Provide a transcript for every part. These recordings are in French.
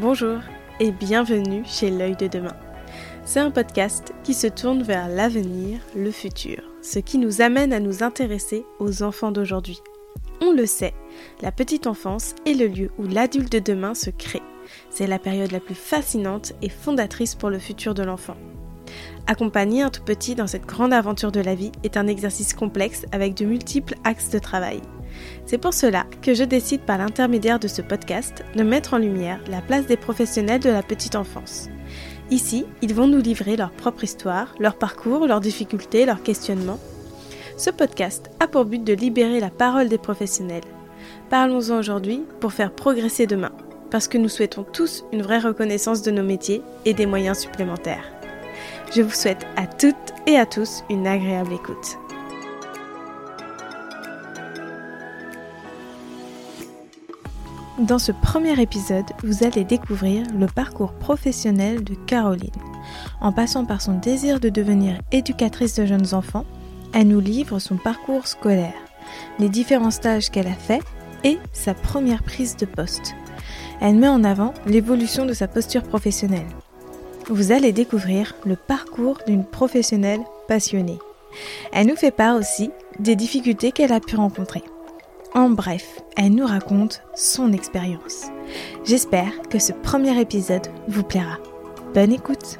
Bonjour et bienvenue chez L'œil de demain. C'est un podcast qui se tourne vers l'avenir, le futur, ce qui nous amène à nous intéresser aux enfants d'aujourd'hui. On le sait, la petite enfance est le lieu où l'adulte de demain se crée. C'est la période la plus fascinante et fondatrice pour le futur de l'enfant. Accompagner un tout petit dans cette grande aventure de la vie est un exercice complexe avec de multiples axes de travail. C'est pour cela que je décide par l'intermédiaire de ce podcast de mettre en lumière la place des professionnels de la petite enfance. Ici, ils vont nous livrer leur propre histoire, leur parcours, leurs difficultés, leurs questionnements. Ce podcast a pour but de libérer la parole des professionnels. Parlons-en aujourd'hui pour faire progresser demain, parce que nous souhaitons tous une vraie reconnaissance de nos métiers et des moyens supplémentaires. Je vous souhaite à toutes et à tous une agréable écoute. Dans ce premier épisode, vous allez découvrir le parcours professionnel de Caroline. En passant par son désir de devenir éducatrice de jeunes enfants, elle nous livre son parcours scolaire, les différents stages qu'elle a faits et sa première prise de poste. Elle met en avant l'évolution de sa posture professionnelle. Vous allez découvrir le parcours d'une professionnelle passionnée. Elle nous fait part aussi des difficultés qu'elle a pu rencontrer. En bref, elle nous raconte son expérience. J'espère que ce premier épisode vous plaira. Bonne écoute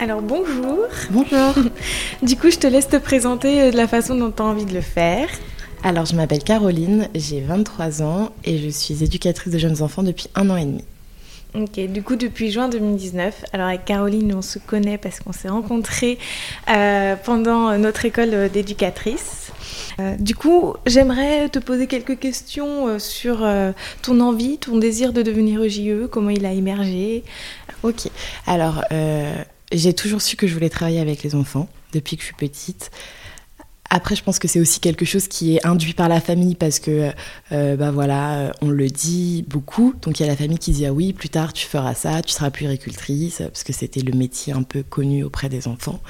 Alors bonjour Bonjour Du coup, je te laisse te présenter de la façon dont tu as envie de le faire. Alors, je m'appelle Caroline, j'ai 23 ans et je suis éducatrice de jeunes enfants depuis un an et demi. Ok, du coup depuis juin 2019. Alors avec Caroline, on se connaît parce qu'on s'est rencontrés euh, pendant notre école d'éducatrice. Euh, du coup, j'aimerais te poser quelques questions euh, sur ton envie, ton désir de devenir EJE, comment il a émergé. Ok, alors j'ai toujours su que je voulais travailler avec les enfants depuis que je suis petite. Après, je pense que c'est aussi quelque chose qui est induit par la famille parce que, euh, bah voilà, on le dit beaucoup. Donc il y a la famille qui dit ah oui, plus tard tu feras ça, tu seras puéricultrice parce que c'était le métier un peu connu auprès des enfants.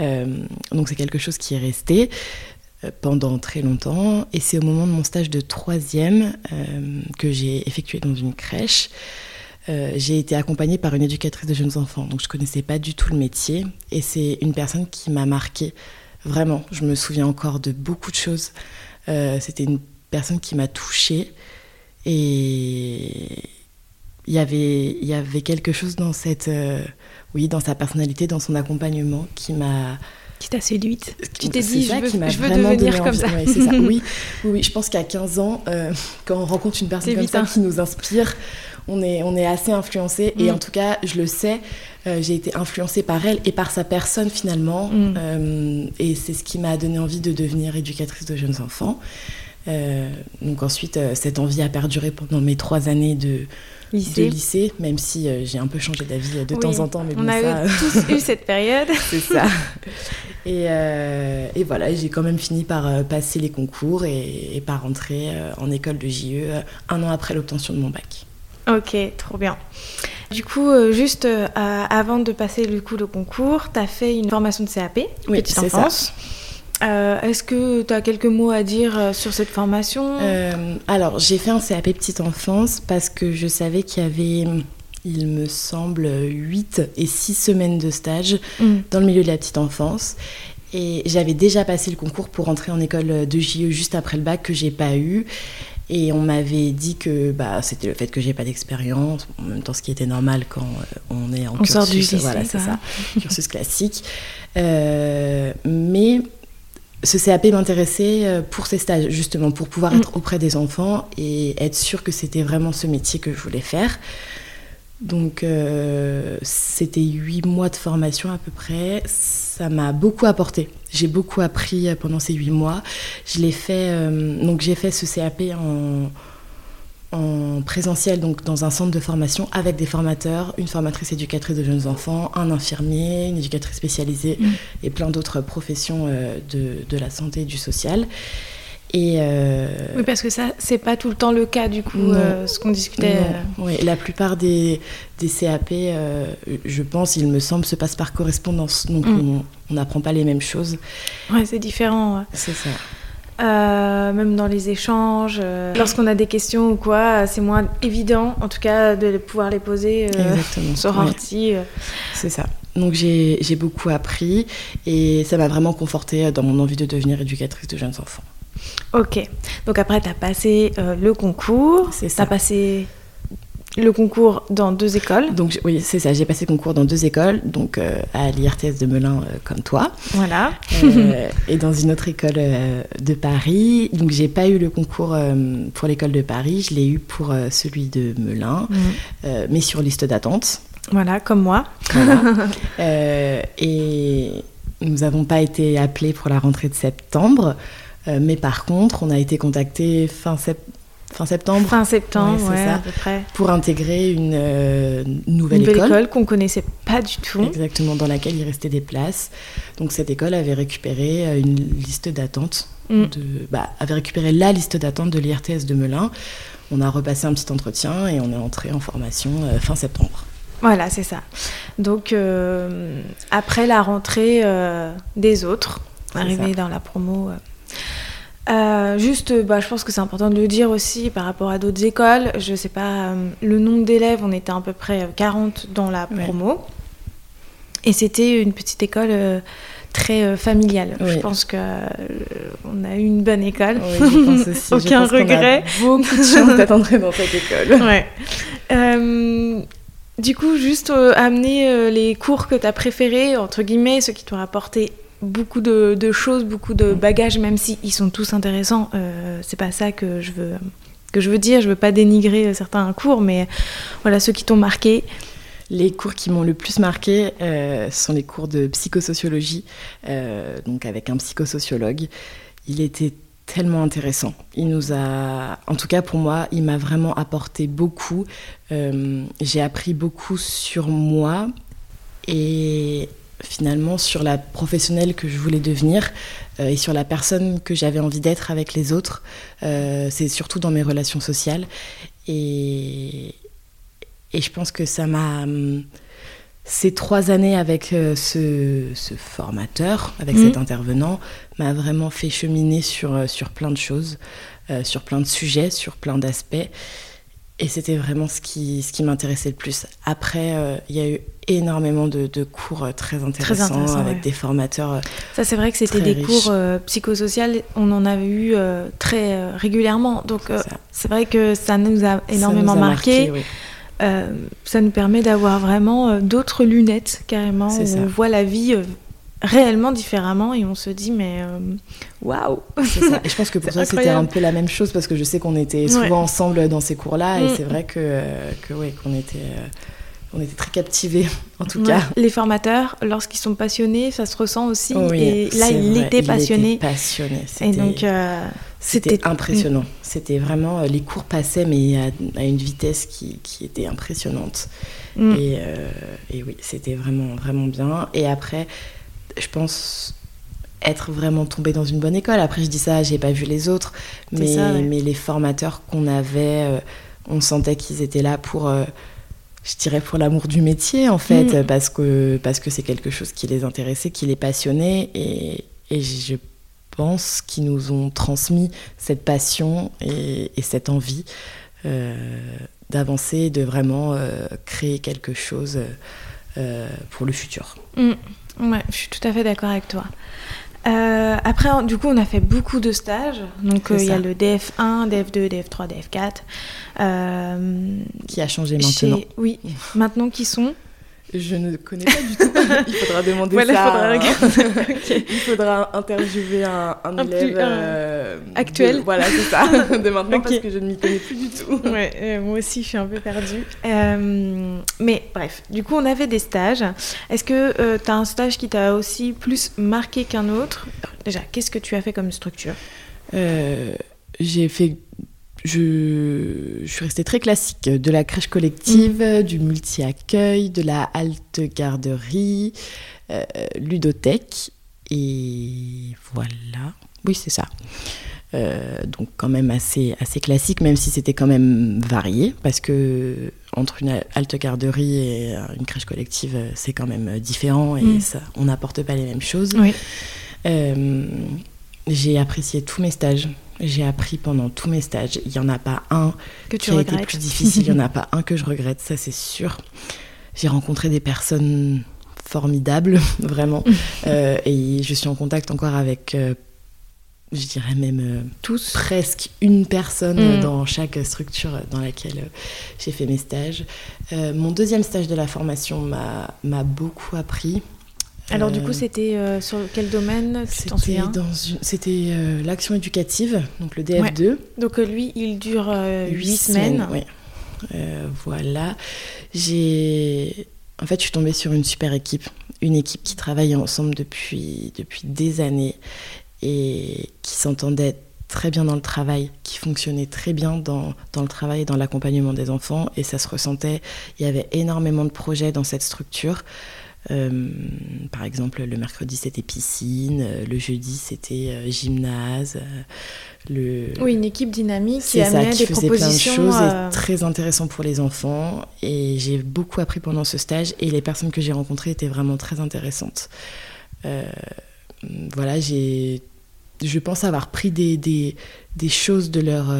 Euh, donc c'est quelque chose qui est resté euh, pendant très longtemps. Et c'est au moment de mon stage de troisième que j'ai effectué dans une crèche. j'ai été accompagnée par une éducatrice de jeunes enfants, donc je connaissais pas du tout le métier. Et c'est une personne qui m'a marquée Vraiment, je me souviens encore de beaucoup de choses. Euh, c'était une personne qui m'a touchée et il y avait, il y avait quelque chose dans cette, euh, oui, dans sa personnalité, dans son accompagnement qui m'a qui t'a séduite Tu t'es dit, je veux, je veux devenir comme ça. ça. Oui, oui, je pense qu'à 15 ans, euh, quand on rencontre une personne comme ça qui nous inspire, on est, on est assez influencé. Et mm. en tout cas, je le sais, euh, j'ai été influencée par elle et par sa personne finalement. Mm. Euh, et c'est ce qui m'a donné envie de devenir éducatrice de jeunes enfants. Euh, donc ensuite, cette envie a perduré pendant mes trois années de lycée, de lycée même si j'ai un peu changé d'avis de temps en temps. Mais on a tous eu cette période. c'est ça. Et, et voilà, j'ai quand même fini par passer les concours et, et par rentrer en école de JE un an après l'obtention de mon bac. Ok, trop bien. Du coup, euh, juste euh, avant de passer le coup de concours, tu as fait une formation de CAP, oui, petite enfance. Euh, Est-ce que tu as quelques mots à dire euh, sur cette formation? Alors, j'ai fait un CAP petite enfance parce que je savais qu'il y avait, il me semble, 8 et 6 semaines de stage mm. dans le milieu de la petite enfance. Et j'avais déjà passé le concours pour entrer en école de JE juste après le bac que j'ai pas eu. Et on m'avait dit que bah, c'était le fait que j'ai pas d'expérience, en même temps ce qui était normal quand euh, on est en on cursus, sort du lycée, voilà, c'est ça, cursus classique. Euh, mais ce CAP m'intéressait euh, pour ces stages, justement, pour pouvoir mm. être auprès des enfants et être sûr que c'était vraiment ce métier que je voulais faire. Donc euh, c'était huit mois de formation à peu près. Ça m'a beaucoup apporté. J'ai beaucoup appris euh, pendant ces huit mois. Je l'ai fait. Euh, donc j'ai fait ce CAP en, en, présentiel, donc dans un centre de formation avec des formateurs, une formatrice éducatrice de jeunes enfants, un infirmier, une éducatrice spécialisée mmh. et plein d'autres professions de, de, la santé et du social. Et euh, Oui, parce que ça, c'est pas tout le temps le cas, du coup, euh, ce qu'on discutait. Euh. Oui, la plupart des, des CAP, je pense, il me semble, se passent par correspondance. Donc, mm. on n'apprend pas les mêmes choses. Ouais, c'est différent. C'est ça. même dans les échanges. Lorsqu'on a des questions ou quoi, c'est moins évident, en tout cas, de pouvoir les poser Exactement. sur ordi. C'est ça. Donc j'ai beaucoup appris et ça m'a vraiment confortée dans mon envie de devenir éducatrice de jeunes enfants. Ok. Donc après, tu as passé euh, le concours. C'est Tu as passé le concours dans deux écoles. Donc oui, c'est ça. J'ai passé concours dans deux écoles, donc euh, à l'IRTS de Melun euh, comme toi, Voilà. euh, et dans une autre école de Paris. Donc j'ai pas eu le concours pour l'école de Paris, je l'ai eu pour celui de Melun, euh, mais sur liste d'attente. Voilà, comme moi. Voilà. Et nous n'avons pas été appelés pour la rentrée de septembre, mais par contre, on a été contactés fin, sep- fin septembre Fin septembre, Ouais, ouais, ça. à peu près. pour intégrer une euh, nouvelle, Une école. école qu'on connaissait pas du tout. Exactement, dans laquelle il restait des places. Donc cette école avait récupéré euh, une liste d'attente, Mm. de, bah, avait récupéré la liste d'attente de l'IRTS de Melun. On a repassé un petit entretien et on est entré en formation euh, fin septembre. Voilà, c'est ça. Donc, euh, après la rentrée euh, des autres, arrivé dans la promo. Euh, euh, juste, euh, bah, je pense que c'est important de le dire aussi par rapport à d'autres écoles. Je sais pas, euh, le nombre d'élèves, on était à peu près euh, 40 dans la Ouais. promo. Et c'était une petite école euh, très euh, familiale. Oui. Je pense euh, on a eu une bonne école. Oui, je pense aussi. Je Aucun pense qu'on a regret. beaucoup de chance d'être dans cette école. Ouais. Euh, du coup, juste euh, amener euh, les cours que tu as préférés, entre guillemets, ceux qui t'ont apporté beaucoup de, choses, beaucoup de bagages, même si ils sont tous intéressants. Euh, c'est pas ça que je veux que je veux dire. Je veux pas dénigrer euh, certains cours, mais voilà ceux qui t'ont marqué. Les cours qui m'ont le plus marqué euh, sont les cours de psychosociologie, donc avec un psychosociologue. Il était tellement intéressant. Il nous a, en tout cas pour moi, il m'a vraiment apporté beaucoup. J'ai appris beaucoup sur moi et finalement sur la professionnelle que je voulais devenir euh, et sur la personne que j'avais envie d'être avec les autres. Euh, C'est surtout dans mes relations sociales. Et, et je pense que ça m'a. hum, Ces trois années avec euh, ce, ce formateur, avec Mhm. cet intervenant, m'a vraiment fait cheminer sur, sur plein de choses, euh, sur plein de sujets, sur plein d'aspects. Et c'était vraiment ce qui, ce qui m'intéressait le plus. Après, euh, il y a eu énormément de, de cours euh, très intéressants, intéressants, avec ouais. des formateurs. euh, Ça, c'est vrai que c'était des cours euh, psychosociaux. On en avait eu euh, très régulièrement. Donc, ça. c'est vrai que ça nous a Ça énormément nous a marqué. oui. Ça nous permet d'avoir vraiment d'autres lunettes carrément où ça. on voit la vie réellement différemment et on se dit mais euh, waouh ça. Et je pense que pour toi, c'était un peu la même chose parce que je sais qu'on était souvent Ouais. ensemble dans ces cours-là et Mm. c'est vrai que, euh, que ouais, qu'on était, euh, on était très captivés en tout Ouais. cas. les formateurs lorsqu'ils sont passionnés ça se ressent aussi Oui, et là il vrai, était passionné Il était passionné. et C'était- donc euh, c'était impressionnant. C'était vraiment les cours passaient mais à, à une vitesse qui, qui était impressionnante. Mm. Et, euh, et oui, c'était vraiment vraiment bien. Et après, je pense être vraiment tombée dans une bonne école. Après, je dis ça, j'ai pas vu les autres, mais, ça, ouais. mais les formateurs qu'on avait, euh, on sentait qu'ils étaient là pour, euh, je dirais, pour l'amour du métier en fait, Mm. parce que parce que c'est quelque chose qui les intéressait, qui les passionnait, et, et je pense qu'ils nous ont transmis cette passion et, et cette envie. euh, d'avancer, de vraiment euh, créer quelque chose euh, pour le futur. Mm. Ouais, je suis tout à fait d'accord avec toi. Euh, après, du coup, on a fait beaucoup de stages. Donc, euh, il y a le DF1, DF2, DF3, DF4. Euh, Qui a changé maintenant chez- Oui, maintenant qui sont Je ne connais pas du tout. Il faudra demander Voilà, ça. faudra. Il faudra interviewer un, un Un élève plus- un euh, actuel. de- voilà, c'est ça. De maintenant parce que je ne m'y connais plus du tout. Ouais, euh, moi aussi, je suis un peu perdue. Euh, mais bref, du coup, on avait des stages. Est-ce que tu as un stage qui t'a aussi plus marqué qu'un autre? Déjà, qu'est-ce que tu as fait comme structure? Euh, j'ai fait. Je, je suis restée très classique. De la crèche collective, du multi-accueil, de la halte garderie, euh, ludothèque. Et voilà. Oui, c'est ça. Euh, donc quand même assez, assez classique, même si c'était quand même varié, parce que entre une halte garderie et euh, une crèche collective, euh, c'est quand même différent et Mm. ça, on n'apporte pas les mêmes choses. Oui. Euh, j'ai apprécié tous mes stages. J'ai appris pendant tous mes stages. Il n'y en a pas un que tu qui a regrettes. été plus difficile. Il n'y en a pas un que je regrette, ça c'est sûr. J'ai rencontré des personnes formidables, vraiment. Euh, et je suis en contact encore avec, euh, je dirais même euh, Tous. presque une personne Mm. dans chaque structure dans laquelle j'ai fait mes stages. Mon deuxième stage de la formation m'a m'a beaucoup appris. Alors du Euh, coup, c'était euh, sur quel domaine c'était souviens? dans une- c'était euh, l'action éducative, donc le DF2. Donc euh, lui, il dure euh, huit semaines. oui. Euh, voilà. J'ai. En fait, je suis tombée sur une super équipe. Une équipe qui travaille ensemble depuis, depuis des années et qui s'entendait très bien dans le travail, qui fonctionnait très bien dans, dans le travail et dans l'accompagnement des enfants. Et ça se ressentait. Il y avait énormément de projets dans cette structure. Euh, par exemple, le mercredi c'était piscine, euh, le jeudi c'était euh, gymnase, le, Oui, une équipe dynamique qui c'est ça, amenait qui des faisait plein de choses euh, et très intéressant pour les enfants. Et j'ai beaucoup appris pendant ce stage et les personnes que j'ai rencontrées étaient vraiment très intéressantes. Euh, voilà, j'ai, je pense avoir pris des, des, des choses de leur,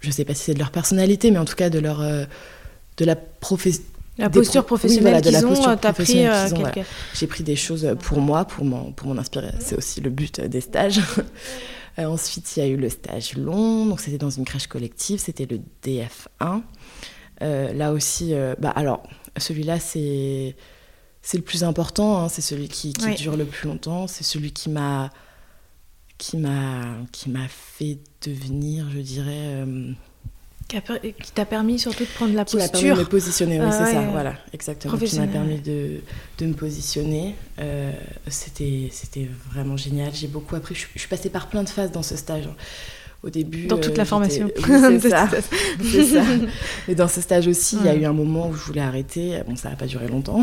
je sais pas si c'est de leur personnalité, mais en tout cas de leur, de la profession. La posture pro- oui, professionnelle voilà, qu'ils ont, euh, t'as pris professionnelle euh. J'ai pris des choses pour moi, pour m'en, pour inspirer. C'est aussi le but des stages. Euh, ensuite, il y a eu le stage long, donc c'était dans une crèche collective, c'était le DF1. Euh, là aussi, euh, bah alors, celui-là, c'est, c'est le plus important, hein, c'est celui qui, qui Oui. dure le plus longtemps, c'est celui qui m'a, qui m'a, qui m'a fait devenir, je dirais, euh, qui qui t'a permis surtout de prendre la qui m'a permis de posture. me positionner, oui, Ah c'est ça, ouais. voilà, exactement. Qui m'a permis de, de me positionner. Euh, c'était, c'était vraiment génial. J'ai beaucoup appris. Je, suis- je suis passée par plein de phases dans ce stage. hein. Au début. Dans toute euh, la j'étais- formation. Oui, c'est ça. ça. Et dans ce stage aussi, il y a eu un moment où je voulais arrêter. Bon, ça n'a pas duré longtemps.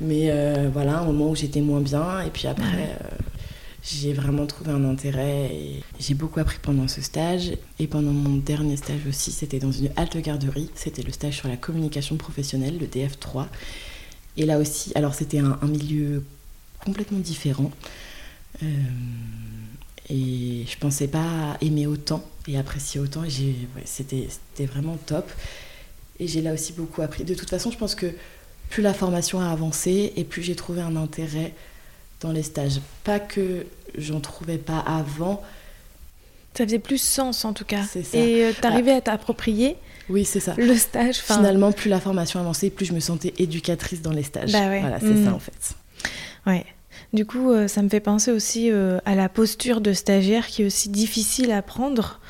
Mais euh, voilà, un moment où j'étais moins bien. Et puis après. Ouais. J'ai vraiment trouvé un intérêt et j'ai beaucoup appris pendant ce stage. Et pendant mon dernier stage aussi, c'était dans une halte garderie. C'était le stage sur la communication professionnelle, le DF3. Et là aussi, alors c'était un, milieu complètement différent. Euh, et je pensais pas aimer autant et apprécier autant. Et c'était vraiment top. Et j'ai là aussi beaucoup appris. De toute façon, je pense que plus la formation a avancé et plus j'ai trouvé un intérêt dans les stages. Pas que j'en trouvais pas avant. Ça faisait plus sens en tout cas. C'est ça. Et euh, t'arrivais à t'approprier Oui, c'est ça. le stage. Finalement, plus la formation avançait, plus je me sentais éducatrice dans les stages. Bah ouais. Voilà, c'est Mm. ça en fait. Ouais. Du coup, euh, ça me fait penser aussi euh, à la posture de stagiaire qui est aussi difficile à prendre.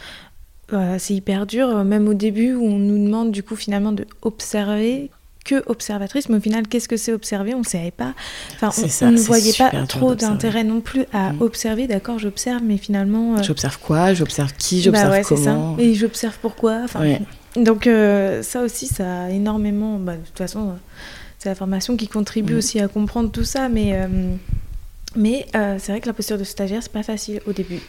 C'est hyper dur, euh, même au début où on nous demande du coup finalement de observer que observatrice, mais au final, qu'est-ce que c'est observer? On ne savait pas. Enfin, on, ça, on ne voyait pas trop d'intérêt non plus à Mm. observer. D'accord, j'observe, mais finalement, euh, J'observe quoi? J'observe qui? Bah J'observe ouais, c'est ça. comment? Et j'observe pourquoi. Enfin, Ouais. donc euh, ça aussi, ça a énormément. bah, de toute façon, euh, c'est la formation qui contribue Mhm. aussi à comprendre tout ça, mais euh, mais euh, c'est vrai que la posture de stagiaire, c'est pas facile au début.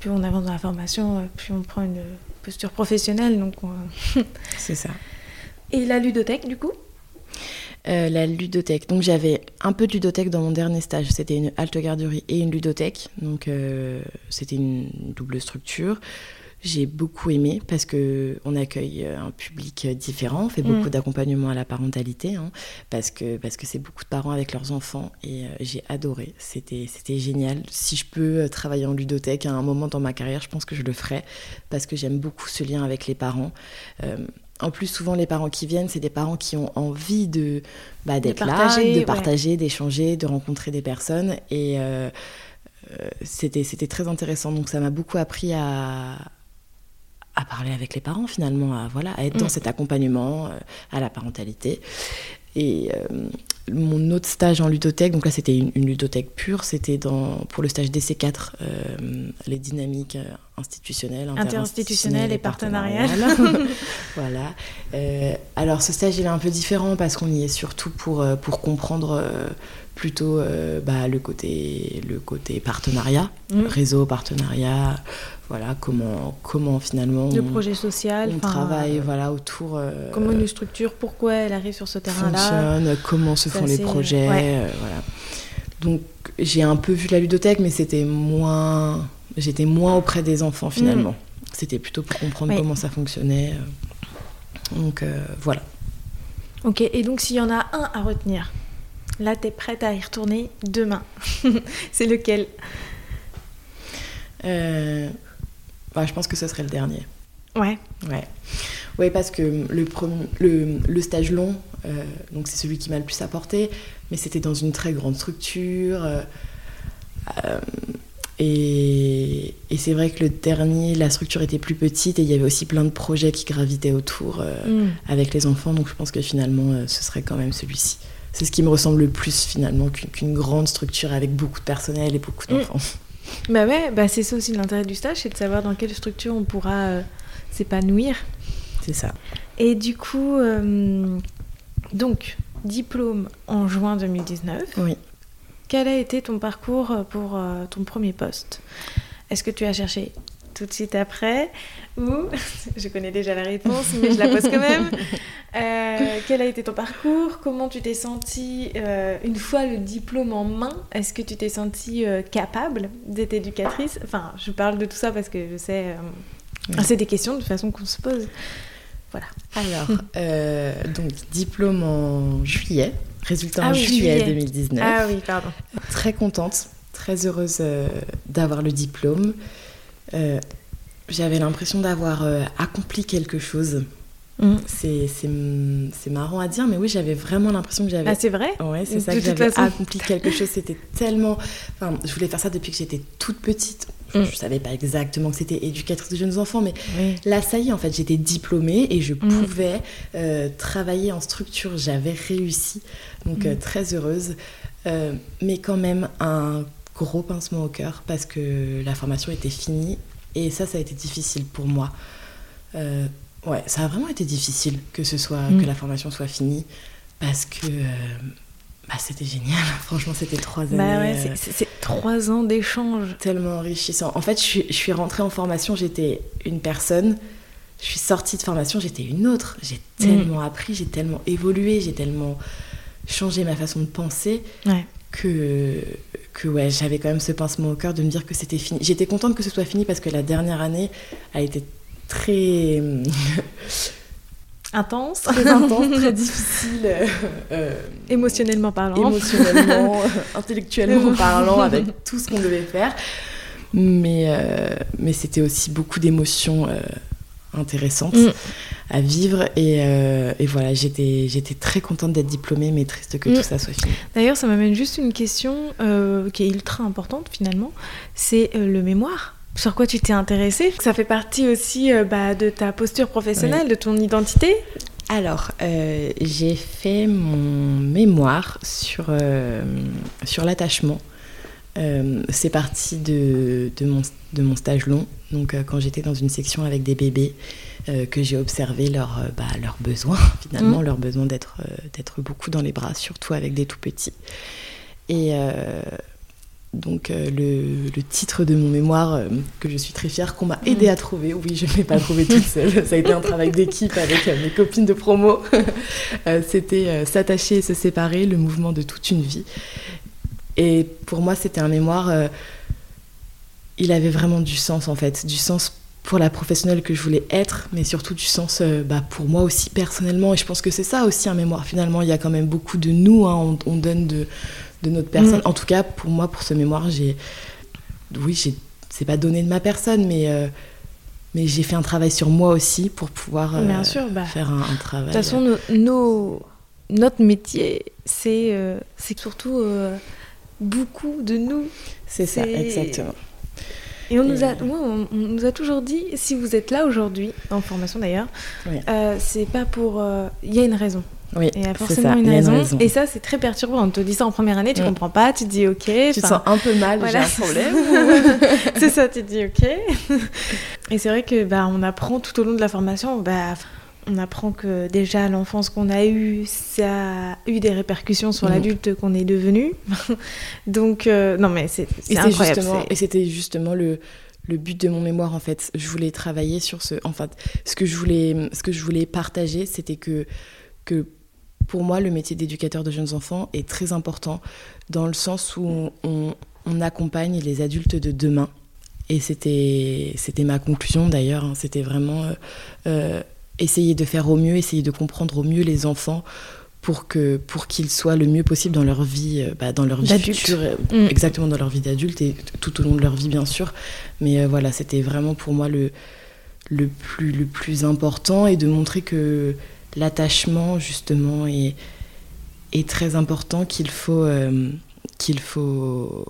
Plus on avance dans la formation, plus on prend une posture professionnelle. Donc, on- C'est ça. Et la ludothèque, du coup. Euh, la ludothèque. Donc j'avais un peu de ludothèque dans mon dernier stage. C'était une halte garderie et une ludothèque. Donc euh, c'était une double structure. J'ai beaucoup aimé parce que on accueille euh, un public euh, différent, on fait beaucoup Mm. d'accompagnement à la parentalité, hein, parce que parce que c'est beaucoup de parents avec leurs enfants et euh, j'ai adoré. C'était c'était génial. Si je peux travailler en ludothèque à un moment dans ma carrière, je pense que je le ferai parce que j'aime beaucoup ce lien avec les parents. Euh, en plus, souvent, les parents qui viennent, c'est des parents qui ont envie de bah, d'être là, partager, de ouais. partager, d'échanger, de rencontrer des personnes. Et euh, c'était c'était très intéressant. Donc, ça m'a beaucoup appris à à parler avec les parents finalement, à, voilà, à être dans Mm. cet accompagnement euh, à la parentalité. Et euh, mon autre stage en ludothèque, donc là c'était une, une ludothèque pure, c'était pour le stage DC4, euh, les dynamiques institutionnelles, Interinstitutionnelles et partenariales. voilà. Euh, alors ce stage il est un peu différent parce qu'on y est surtout pour, pour comprendre plutôt euh, bah, le, côté, le côté partenariat, Mm. réseau, partenariat, voilà, comment, comment finalement Le on, projet social. on travaille euh, voilà, autour. euh, Comment une structure, pourquoi elle arrive sur ce terrain-là. fonctionne, comment se font les projets, ouais. voilà. Donc j'ai un peu vu la ludothèque, mais c'était moins, j'étais moins auprès des enfants finalement. C'était plutôt pour comprendre Oui. comment ça fonctionnait. Donc voilà. Ok, et donc s'il y en a un à retenir, là t'es prête à y retourner demain. c'est lequel? Euh, bah, je pense que ce serait le dernier. Ouais. Ouais. Ouais, parce que le, premier, le, le stage long, euh, donc c'est celui qui m'a le plus apporté, mais c'était dans une très grande structure. euh, et et c'est vrai que le dernier, la structure était plus petite et il y avait aussi plein de projets qui gravitaient autour euh, Mm. avec les enfants. Donc je pense que finalement, ce serait quand même celui-ci. C'est ce qui me ressemble le plus finalement qu'une grande structure avec beaucoup de personnel et beaucoup d'enfants. Bah ouais, bah c'est ça aussi l'intérêt du stage, c'est de savoir dans quelle structure on pourra euh, s'épanouir. C'est ça. Et du coup, euh, donc, diplôme en juin 2019. Oui. Quel a été ton parcours pour euh, ton premier poste? Est-ce que tu as cherché tout de suite après Ou, je connais déjà la réponse, mais je la pose quand même. Euh, quel a été ton parcours? Comment tu t'es sentie euh, une fois le diplôme en main? Est-ce que tu t'es sentie euh, capable d'être éducatrice? Enfin, je parle de tout ça parce que je sais... C'est des questions de toute façon qu'on se pose. Voilà. Alors, donc diplôme en juillet, résultat Ah en oui, juillet, juillet. 2019. Ah oui, pardon. Très contente, très heureuse euh, d'avoir le diplôme. Euh, J'avais l'impression d'avoir euh, accompli quelque chose. Mm. C'est marrant à dire, mais oui, j'avais vraiment l'impression que j'avais Ah, c'est vrai? Ouais, c'est ça que j'avais accompli quelque chose. C'était tellement. Enfin, je voulais faire ça depuis que j'étais toute petite. Je, Mm. je savais pas exactement que c'était éducatrice de jeunes enfants, mais Oui. là, ça y est, en fait, j'étais diplômée et je Mm. pouvais euh, travailler en structure. J'avais réussi, donc Mm. euh, très heureuse. Euh, mais quand même, un gros pincement au cœur parce que la formation était finie et ça, ça a été difficile pour moi. Euh, ouais, ça a vraiment été difficile que ce soit Mm. que la formation soit finie parce que euh, bah, c'était génial. Franchement, c'était trois années. Bah ouais, euh, c'est- trois ans d'échange. tellement enrichissant. En fait, je suis, je suis rentrée en formation, j'étais une personne. Je suis sortie de formation, j'étais une autre. J'ai Mm. tellement appris, j'ai tellement évolué, j'ai tellement changé ma façon de penser Ouais. que, que ouais, j'avais quand même ce pincement au cœur de me dire que c'était fini. J'étais contente que ce soit fini parce que la dernière année a été très, Intense, très intense, très difficile. euh, euh, émotionnellement parlant. émotionnellement, intellectuellement parlant, avec tout ce qu'on devait faire. Mais, euh, mais c'était aussi beaucoup d'émotions intéressantes Mm. à vivre. Et, euh, et voilà, j'étais j'étais très contente d'être diplômée, mais triste que Mm. tout ça soit fini. D'ailleurs, ça m'amène juste une question euh, qui est ultra importante finalement. C'est euh, le mémoire. Sur quoi tu t'es intéressée? Ça fait partie aussi bah, de ta posture professionnelle, de ton identité? Alors, j'ai fait mon mémoire sur, sur l'attachement. Euh, c'est parti de, de, mon, de mon stage long, donc euh, quand j'étais dans une section avec des bébés, euh, que j'ai observé leurs bah, leurs besoins, finalement, Mhm. leur besoin d'être beaucoup dans les bras, surtout avec des tout petits. Et donc le, le titre de mon mémoire, que je suis très fière, qu'on m'a aidé à trouver, oui, je ne l'ai pas trouvé toute seule, ça a été un travail d'équipe avec mes copines de promo, c'était S'attacher et se séparer, le mouvement de toute une vie. Et pour moi, c'était un mémoire, euh, il avait vraiment du sens en fait, du sens pour la professionnelle que je voulais être, mais surtout du sens euh, bah, pour moi aussi personnellement. Et je pense que c'est ça aussi un mémoire. Finalement, il y a quand même beaucoup de nous, hein, on, on donne de, de notre personne. Mm. En tout cas, pour moi, pour ce mémoire, j'ai. Oui, j'ai- c'est pas donné de ma personne, mais, euh, mais j'ai fait un travail sur moi aussi pour pouvoir euh, Bien sûr, bah, faire un, un travail. De toute façon, nos- nos- notre métier, c'est c'est surtout beaucoup de nous. c'est ça, exactement. Et on nous, a, on, on nous a toujours dit, si vous êtes là aujourd'hui, en formation d'ailleurs, Oui. euh, c'est pas pour... euh, Il y a une raison. Oui, Il y a forcément ça, une, il y a raison. Et ça, c'est très perturbant. On te dit ça en première année, tu Mm. comprends pas, tu te dis ok. Tu te sens un peu mal, voilà. j'ai un problème. c'est ça, tu te dis ok. Et c'est vrai que bah, on apprend tout au long de la formation, bah, on apprend que déjà l'enfance qu'on a eue, ça a eu des répercussions sur Mhm. l'adulte qu'on est devenu. Donc, euh, non mais c'est incroyable. justement- Et c'était justement le, le but de mon mémoire en fait. Je voulais travailler sur ce. En fait, ce que je voulais, ce que je voulais partager, c'était que, que pour moi, le métier d'éducateur de jeunes enfants est très important dans le sens où on, on accompagne les adultes de demain. Et c'était ma conclusion d'ailleurs, hein. c'était vraiment euh, euh, essayer de faire au mieux, essayer de comprendre au mieux les enfants pour que pour qu'ils soient le mieux possible dans leur vie, euh, bah, dans leur vie future, mm. exactement dans leur vie d'adulte et tout au long de leur vie bien sûr. Mais voilà, c'était vraiment pour moi le le plus le plus important et de montrer que l'attachement justement est est très important qu'il faut qu'il faut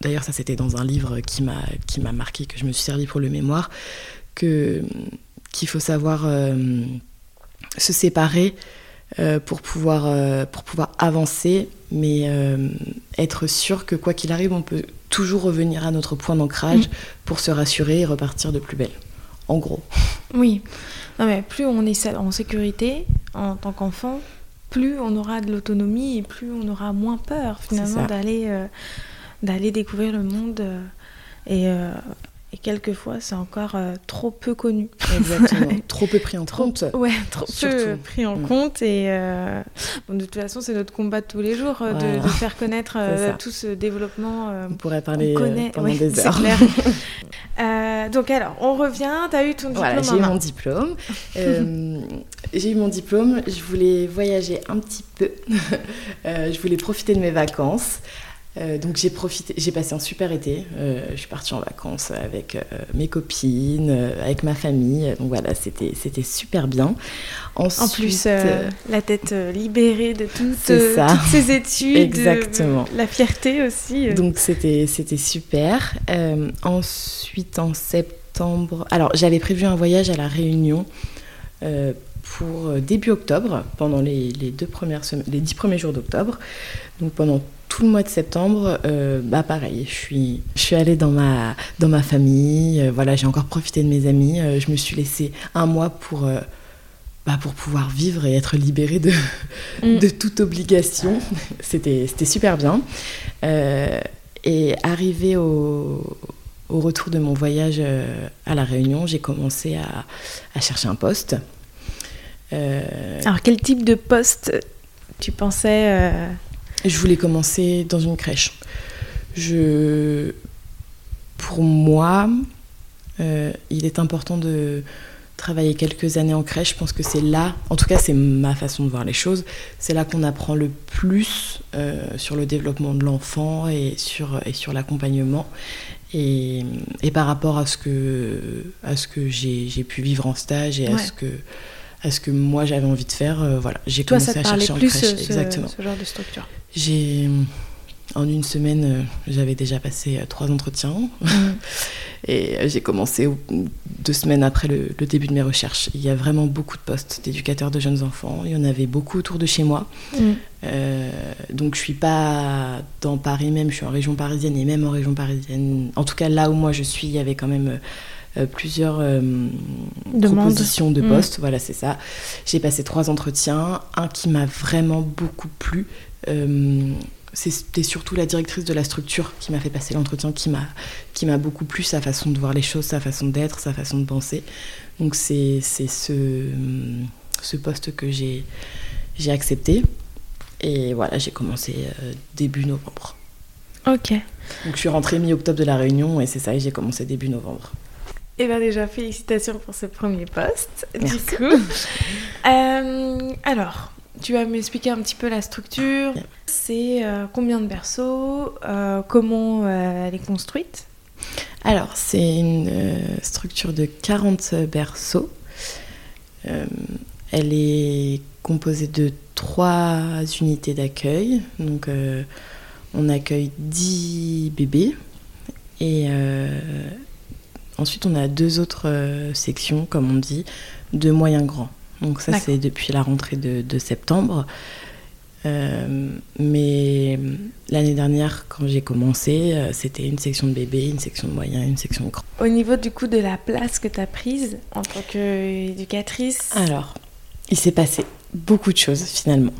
d'ailleurs ça c'était dans un livre qui m'a qui m'a marqué que je me suis servi pour le mémoire que qu'il faut savoir euh, se séparer euh, pour pouvoir euh, pour pouvoir avancer mais être sûr que quoi qu'il arrive on peut toujours revenir à notre point d'ancrage mm. pour se rassurer et repartir de plus belle en gros oui non mais plus on est en sécurité en tant qu'enfant plus on aura de l'autonomie et plus on aura moins peur finalement d'aller d'aller découvrir le monde. Euh, et, euh, et quelquefois, c'est encore euh, trop peu connu. Exactement. trop peu pris en compte. Ouais, trop peu pris en mm. compte. Et bon, de toute façon, c'est notre combat de tous les jours de, faire connaître tout ce développement. on pourrait parler pendant des heures. Clair. donc alors, on revient. Tu as eu ton diplôme Voilà, j'ai eu mon diplôme. j'ai eu mon diplôme. Je voulais voyager un petit peu. je voulais profiter de mes vacances. Euh, donc j'ai profité, j'ai passé un super été. Euh, je suis partie en vacances avec euh, mes copines, avec ma famille. Donc voilà, c'était c'était super bien. Ensuite, en plus, la tête libérée de toutes, toutes ces études. Exactement. la fierté aussi. Donc c'était c'était super. ensuite en septembre, alors j'avais prévu un voyage à la Réunion pour début octobre, pendant les, les deux premières les dix premiers jours d'octobre. Donc pendant tout le mois de septembre, euh, bah pareil, je suis, je suis allée dans ma, dans ma famille, euh, voilà, j'ai encore profité de mes amis, euh, je me suis laissée un mois pour, bah, pour pouvoir vivre et être libérée de, mm. de toute obligation. C'était super bien. et arrivé au, au, retour de mon voyage à La Réunion, j'ai commencé à, à, chercher un poste. Alors quel type de poste tu pensais je voulais commencer dans une crèche. Je, pour moi, euh, il est important de travailler quelques années en crèche. Je pense que c'est là, en tout cas c'est ma façon de voir les choses, c'est là qu'on apprend le plus euh, sur le développement de l'enfant et sur, et sur l'accompagnement. Et, et, par rapport à ce que, à ce que j'ai pu vivre en stage et à ce que à ce que moi j'avais envie de faire. Euh, voilà, j'ai commencé à chercher en crèche. Ce, exactement. ce genre de structure. J'ai en une semaine, euh, j'avais déjà passé euh, trois entretiens mm. et j'ai commencé deux semaines après le, début de mes recherches. Il y a vraiment beaucoup de postes d'éducateurs de jeunes enfants. Il y en avait beaucoup autour de chez moi. Mm. donc je suis pas dans Paris même, je suis en région parisienne et même en région parisienne. En tout cas là où moi je suis, il y avait quand même euh, plusieurs euh, propositions de mm. postes. Voilà, c'est ça. J'ai passé trois entretiens. Un qui m'a vraiment beaucoup plu. Euh, c'était surtout la directrice de la structure qui m'a fait passer l'entretien, qui m'a qui m'a beaucoup plu sa façon de voir les choses, sa façon d'être, sa façon de penser. Donc c'est ce ce poste que j'ai j'ai accepté et voilà j'ai commencé début novembre. Ok. Donc je suis rentrée mi-octobre de la Réunion et c'est ça et j'ai commencé début novembre. Eh bien déjà, félicitations pour ce premier poste. Du coup. Euh, alors, tu vas m'expliquer un petit peu la structure. C'est euh, combien de berceaux euh, Comment elle est construite? Alors, c'est une structure de 40 berceaux. elle est composée de trois unités d'accueil. Donc, on accueille 10 bébés et Ensuite, on a deux autres euh, sections, comme on dit, de moyens grands. Donc ça, c'est depuis la rentrée de, septembre. Euh, mais l'année dernière, quand j'ai commencé, euh, c'était une section de bébé, une section de moyen, une section de grand. Au niveau du coup de la place que tu as prise en tant qu'éducatrice Alors, il s'est passé beaucoup de choses finalement.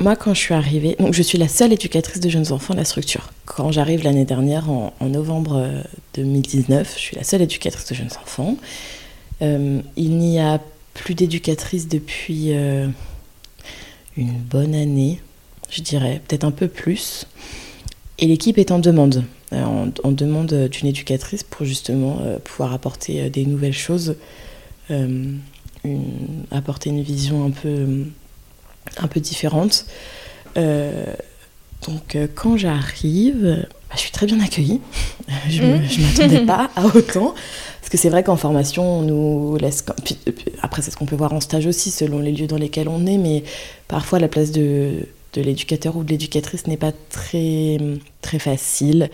Moi, quand je suis arrivée, donc je suis la seule éducatrice de jeunes enfants de la structure. Quand j'arrive l'année dernière, en, novembre 2019, euh, je suis la seule éducatrice de jeunes enfants. Euh, il n'y a plus d'éducatrice depuis euh, une bonne année, je dirais, peut-être un peu plus. Et l'équipe est en demande, en demande d'une éducatrice pour justement pouvoir apporter des nouvelles choses, apporter une vision un peu, un peu différente. donc quand j'arrive, bah, je suis très bien accueillie. Je ne mmh. m'attendais pas à autant. Parce que c'est vrai qu'en formation, on nous laisse. après, c'est ce qu'on peut voir en stage aussi, selon les lieux dans lesquels on est, mais parfois la place de, de l'éducateur ou de l'éducatrice n'est pas très, très facile.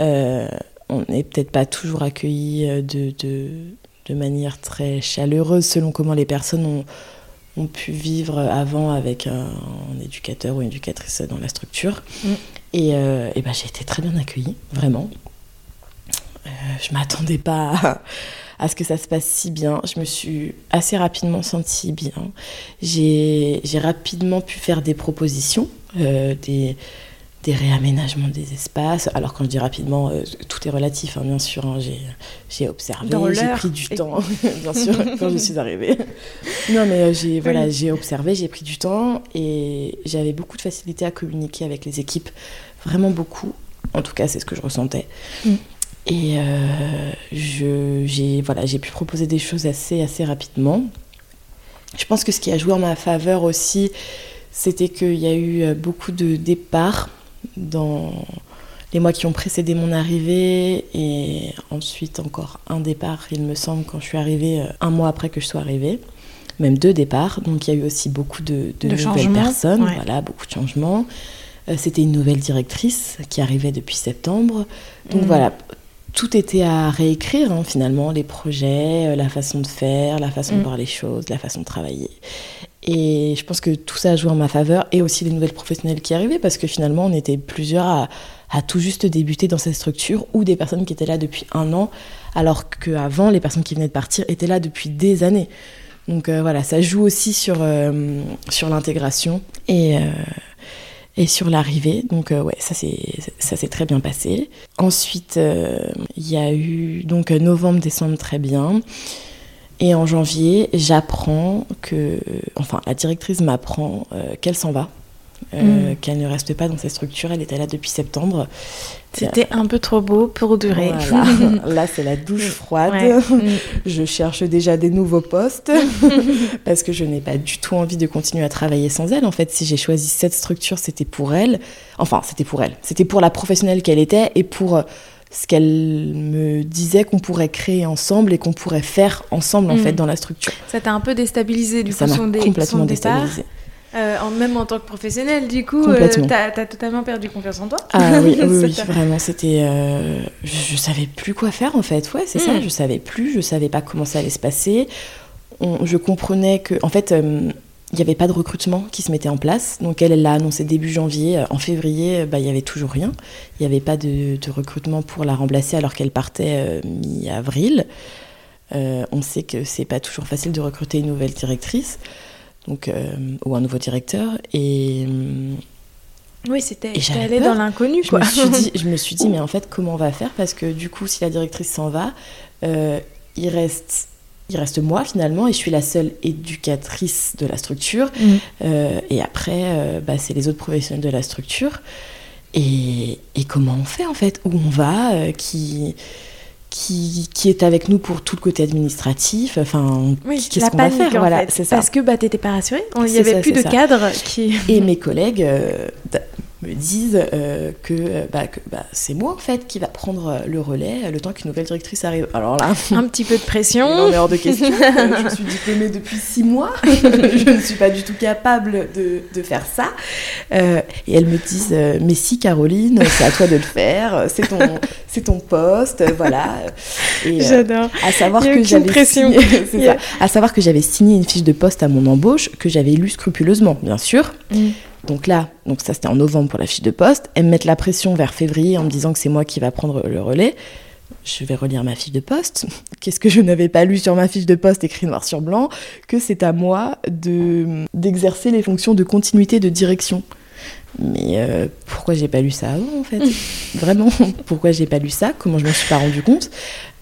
Euh, on n'est peut-être pas toujours accueilli euh, de, de, de, manière très chaleureuse selon comment les personnes ont, ont pu vivre avant avec un, éducateur ou une éducatrice dans la structure. Mmh. Et, euh, ben, j'ai été très bien accueillie, vraiment. Euh, je m'attendais pas à, ce que ça se passe si bien. Je me suis assez rapidement sentie bien. J'ai rapidement pu faire des propositions, euh, des, des réaménagements des espaces. Alors quand je dis rapidement, euh, tout est relatif, hein, bien sûr. Hein, j'ai observé, j'ai pris du temps, bien sûr, quand je suis arrivée. Non, mais j'ai voilà, j'ai observé, j'ai pris du temps et j'avais beaucoup de facilité à communiquer avec les équipes, vraiment beaucoup. En tout cas, c'est ce que je ressentais. Mm. Et euh, j'ai voilà, pu proposer des choses assez, assez rapidement. Je pense que ce qui a joué en ma faveur aussi, c'était qu'il y a eu euh, beaucoup de départs dans les mois qui ont précédé mon arrivée et ensuite encore un départ, il me semble, quand je suis arrivée, euh, un mois après que je sois arrivée. Même deux départs, donc il y a eu aussi beaucoup de, nouvelles personnes, voilà, beaucoup de changements. C'était une nouvelle directrice qui arrivait depuis septembre. Donc mm. voilà, tout était à réécrire hein, finalement, les projets, euh, la façon de faire, la façon de mm. voir les choses, la façon de travailler. Et je pense que tout ça a joué en ma faveur et aussi les nouvelles professionnelles qui arrivaient parce que finalement on était plusieurs à, tout juste débuter dans cette structure ou des personnes qui étaient là depuis un an alors qu'avant les personnes qui venaient de partir étaient là depuis des années. Donc euh, voilà, ça joue aussi sur, euh, sur l'intégration et, et sur l'arrivée. Donc euh, ouais, ça s'est très bien passé. Ensuite, euh, il y a eu donc novembre, décembre très bien. Et en janvier, j'apprends que, enfin, la directrice m'apprend euh, qu'elle s'en va. Euh, mm. qu'elle ne reste pas dans cette structure. Elle était là depuis septembre. C'était un peu trop beau pour durer. Là, c'est la douche froide. Je cherche déjà des nouveaux postes parce que je n'ai pas du tout envie de continuer à travailler sans elle. En fait, si j'ai choisi cette structure, c'était pour elle. Enfin, c'était pour elle. C'était pour la professionnelle qu'elle était et pour euh, ce qu'elle me disait qu'on pourrait créer ensemble et qu'on pourrait faire ensemble en mm. fait dans la structure. Ça t'a un peu déstabilisé du coup complètement déstabilisé. Euh, même en tant que professionnel, du coup, euh, tu as, totalement perdu confiance en toi. Ah oui, oui, vraiment, c'était. Euh, je, ne savais plus quoi faire en fait. Ouais, c'est ça, hmm. je savais plus, je savais pas comment ça allait se passer. je comprenais que, en fait, il n'y avait pas de recrutement qui se mettait en place. Donc elle, l'a annoncé début janvier. En février, bah, il n'y avait toujours rien. Il n'y avait pas de, de, recrutement pour la remplacer alors qu'elle partait mi-avril. on sait que c'est pas toujours facile de recruter une nouvelle directrice donc, euh, ou un nouveau directeur. Et. Euh, oui, c'était allé dans l'inconnu. Je, me suis dit, je me suis dit, mais en fait, comment on va faire? Parce que du coup, si la directrice s'en va, euh, il, reste, il reste moi finalement, et je suis la seule éducatrice de la structure. Mm. et après, bah, c'est les autres professionnels de la structure. Et, et, comment on fait en fait? Où on va qui, qui, qui, est avec nous pour tout le côté administratif? Enfin, qu'est-ce qu'on va faire? voilà, c'est ça. Parce que bah, t'étais pas rassurée. Il n'y avait plus de cadre qui. Et mes collègues euh, me disent euh, que, euh, bah, bah, c'est moi en fait qui va prendre le relais le temps qu'une nouvelle directrice arrive. Alors là, un petit peu de pression. Non mais hors de question. je suis diplômée depuis six mois. je ne suis pas du tout capable de, de faire ça. et elles me disent mais si Caroline, c'est à toi de le faire. C'est ton c'est ton poste, voilà. J'adore. à savoir que j'avais signé, à savoir que j'avais signé une fiche de poste à mon embauche que j'avais lue scrupuleusement, bien sûr. Mm. Donc là, donc ça c'était en novembre pour la fiche de poste. Elles me mettent la pression vers février en me disant que c'est moi qui va prendre le relais. Je vais relire ma fiche de poste. Qu'est-ce que je n'avais pas lu sur ma fiche de poste écrit noir sur blanc? Que c'est à moi de d'exercer les fonctions de continuité de direction. mais euh, pourquoi j'ai pas lu ça avant en fait? Vraiment, pourquoi j'ai pas lu ça? Comment je m'en suis pas rendu compte?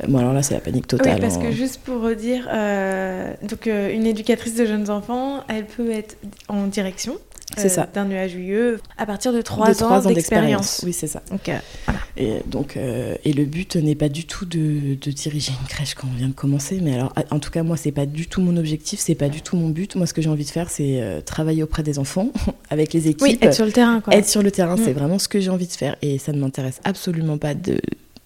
Bon alors là c'est la panique totale. Oui, parce hein. que juste pour redire, euh, donc euh, une éducatrice de jeunes enfants, elle peut être en direction. C'est euh, ça. D'un EHUE à partir de 3 De ans trois d'expérience. Oui c'est ça. Voilà. Et donc euh, et le but n'est pas du tout de, de diriger une crèche quand on vient de commencer, mais alors en tout cas moi c'est pas du tout mon objectif, c'est pas du tout mon but. Moi ce que j'ai envie de faire c'est euh, travailler auprès des enfants avec les équipes. Oui, être sur le terrain quoi. Être sur le terrain, c'est Mm. vraiment ce que j'ai envie de faire. Et ça ne m'intéresse absolument pas de,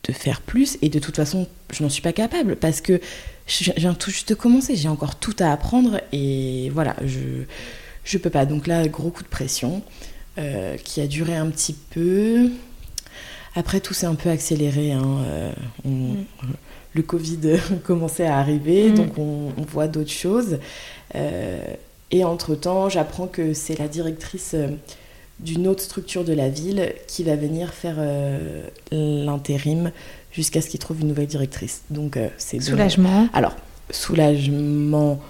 de faire plus. Et de toute façon, je n'en suis pas capable parce que je je viens tout juste de commencer. J'ai encore tout à apprendre. Et voilà, je je peux pas. Donc là, gros coup de pression euh, qui a duré un petit peu. Après, tout s'est un peu accéléré. hein, euh, on- Mm. Le Covid commençait à arriver, Mm. donc on, on voit d'autres choses. Euh, et entre-temps, j'apprends que c'est la directrice d'une autre structure de la ville qui va venir faire l'intérim jusqu'à ce qu'il trouve une nouvelle directrice. Donc c'est bon. Soulagement. Alors soulagement,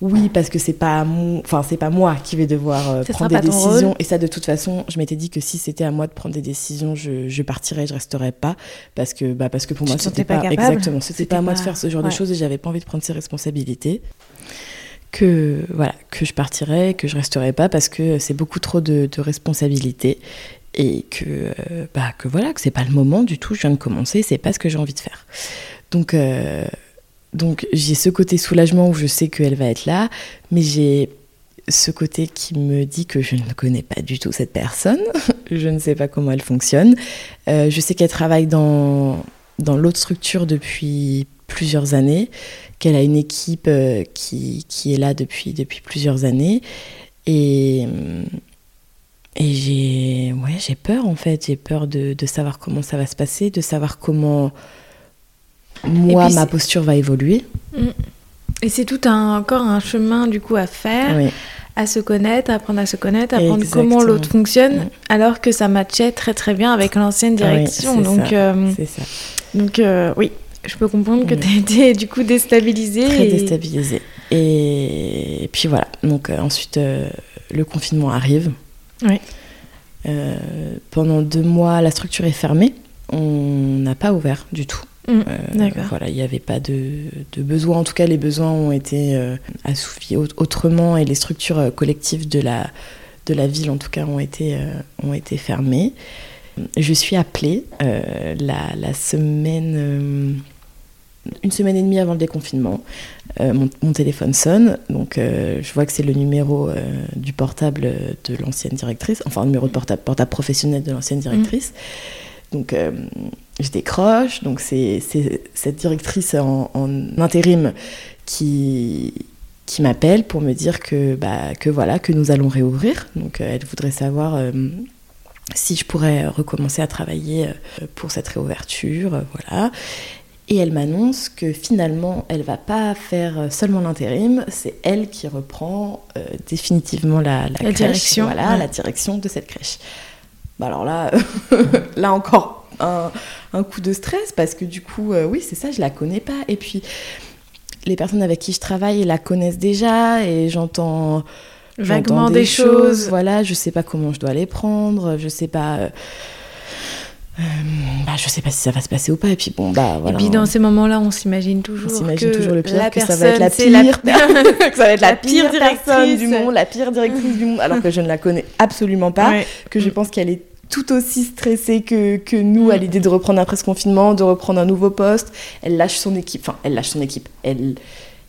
oui parce que c'est pas mon- enfin c'est pas moi qui vais devoir euh, prendre des décisions. rôle. Et ça de toute façon, je m'étais dit que si c'était à moi de prendre des décisions, je, je partirais, je resterais pas parce que bah parce que pour Tu moi c'était pas pas, exactement, c'était pas à moi de faire ce genre ouais. de choses et j'avais pas envie de prendre ces responsabilités que voilà que je partirais que je resterais pas parce que c'est beaucoup trop de, de responsabilités et que euh, bah que voilà que c'est pas le moment du tout je viens de commencer c'est pas ce que j'ai envie de faire donc euh, donc j'ai ce côté soulagement où je sais qu'elle va être là mais j'ai ce côté qui me dit que je ne connais pas du tout cette personne. Je ne sais pas comment elle fonctionne. Euh, je sais qu'elle travaille dans dans l'autre structure depuis plusieurs années qu'elle a une équipe euh, qui, qui est là depuis, depuis plusieurs années. Et, et j'ai ouais, peur en fait, j'ai peur de, de savoir comment ça va se passer, de savoir comment moi, puis ma posture va évoluer. Et c'est tout un, encore un chemin du coup à faire, Oui, à se connaître, à apprendre à se connaître, à apprendre Exactement. comment l'autre fonctionne, Mm. alors que ça matchait très très bien avec l'ancienne oui, direction. c'est donc ça. euh, ça. donc euh, oui, je peux comprendre que Mm. tu as été du coup déstabilisée. Très et- déstabilisée. Et, puis voilà, donc euh, ensuite le confinement arrive. Oui. Pendant deux mois, la structure est fermée. On n'a pas ouvert du tout. Mm, Euh. Voilà, il n'y avait pas de, de besoin. En tout cas, les besoins ont été euh, assouvis au- autrement et les structures euh, collectives de la, de la ville, en tout cas, ont été, euh, ont été fermées. Je suis appelée la, la semaine, une semaine et demie avant le déconfinement. Mon, mon téléphone sonne, donc je vois que c'est le numéro du portable de l'ancienne directrice, enfin, le numéro de portable, portable professionnel de l'ancienne directrice. Donc, je décroche. Donc, c'est cette directrice en, en intérim qui, qui m'appelle pour me dire que, bah, que voilà, que nous allons réouvrir. Donc, euh, elle voudrait savoir euh, si je pourrais recommencer à travailler euh, pour cette réouverture. voilà. Et elle m'annonce que finalement, elle va pas faire seulement l'intérim, c'est elle qui reprend euh, définitivement la, la, crèche, direction, voilà, ouais. la direction de cette crèche. Bah alors là, là encore un, un coup de stress parce que du coup, euh, oui, c'est ça, je la connais pas. Et puis, les personnes avec qui je travaille la connaissent déjà et j'entends Vaguement des, choses. Voilà, je sais pas comment je dois les prendre, je sais pas. euh, euh, bah, je sais pas si ça va se passer ou pas. Et puis bon, bah voilà. Et puis dans ces moments-là, on s'imagine toujours On s'imagine toujours le pire, la que ça va être la pire, que ça va être la, la pire pire, personne du monde, la pire directrice du monde, alors que je ne la connais absolument pas, Ouais. que je Mm. pense qu'elle est tout aussi stressée que, que nous Mm. à l'idée de reprendre après ce confinement, de reprendre un nouveau poste. Elle lâche son équipe, enfin, elle lâche son équipe, elle,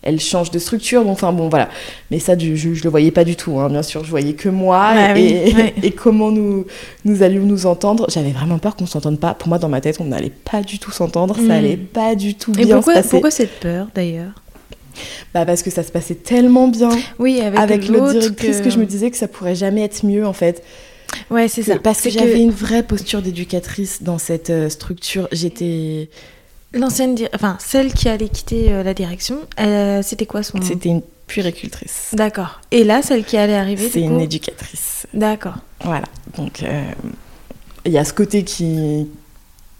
elle change de structure, donc enfin bon, voilà. Mais ça, je, je, je le voyais pas du tout, hein, bien sûr, je voyais que moi et, oui, et comment nous, nous allions nous entendre. J'avais vraiment peur qu'on s'entende pas. Pour moi, dans ma tête, on n'allait pas du tout s'entendre, Mm. ça allait pas du tout Et bien pourquoi, se passer. pourquoi cette peur d'ailleurs? Bah parce que ça se passait tellement bien Oui, avec, avec l'autre directrice que... je me disais que ça pourrait jamais être mieux en fait. Ouais, c'est ça. Parce que j'avais une vraie posture d'éducatrice dans cette euh, structure. J'étais. L'ancienne, enfin celle qui allait quitter euh, la direction, euh, c'était quoi son nom? C'était une puéricultrice. D'accord. Et là, celle qui allait arriver, C'est une coup? éducatrice. D'accord. Voilà. Donc euh, il y a ce côté qui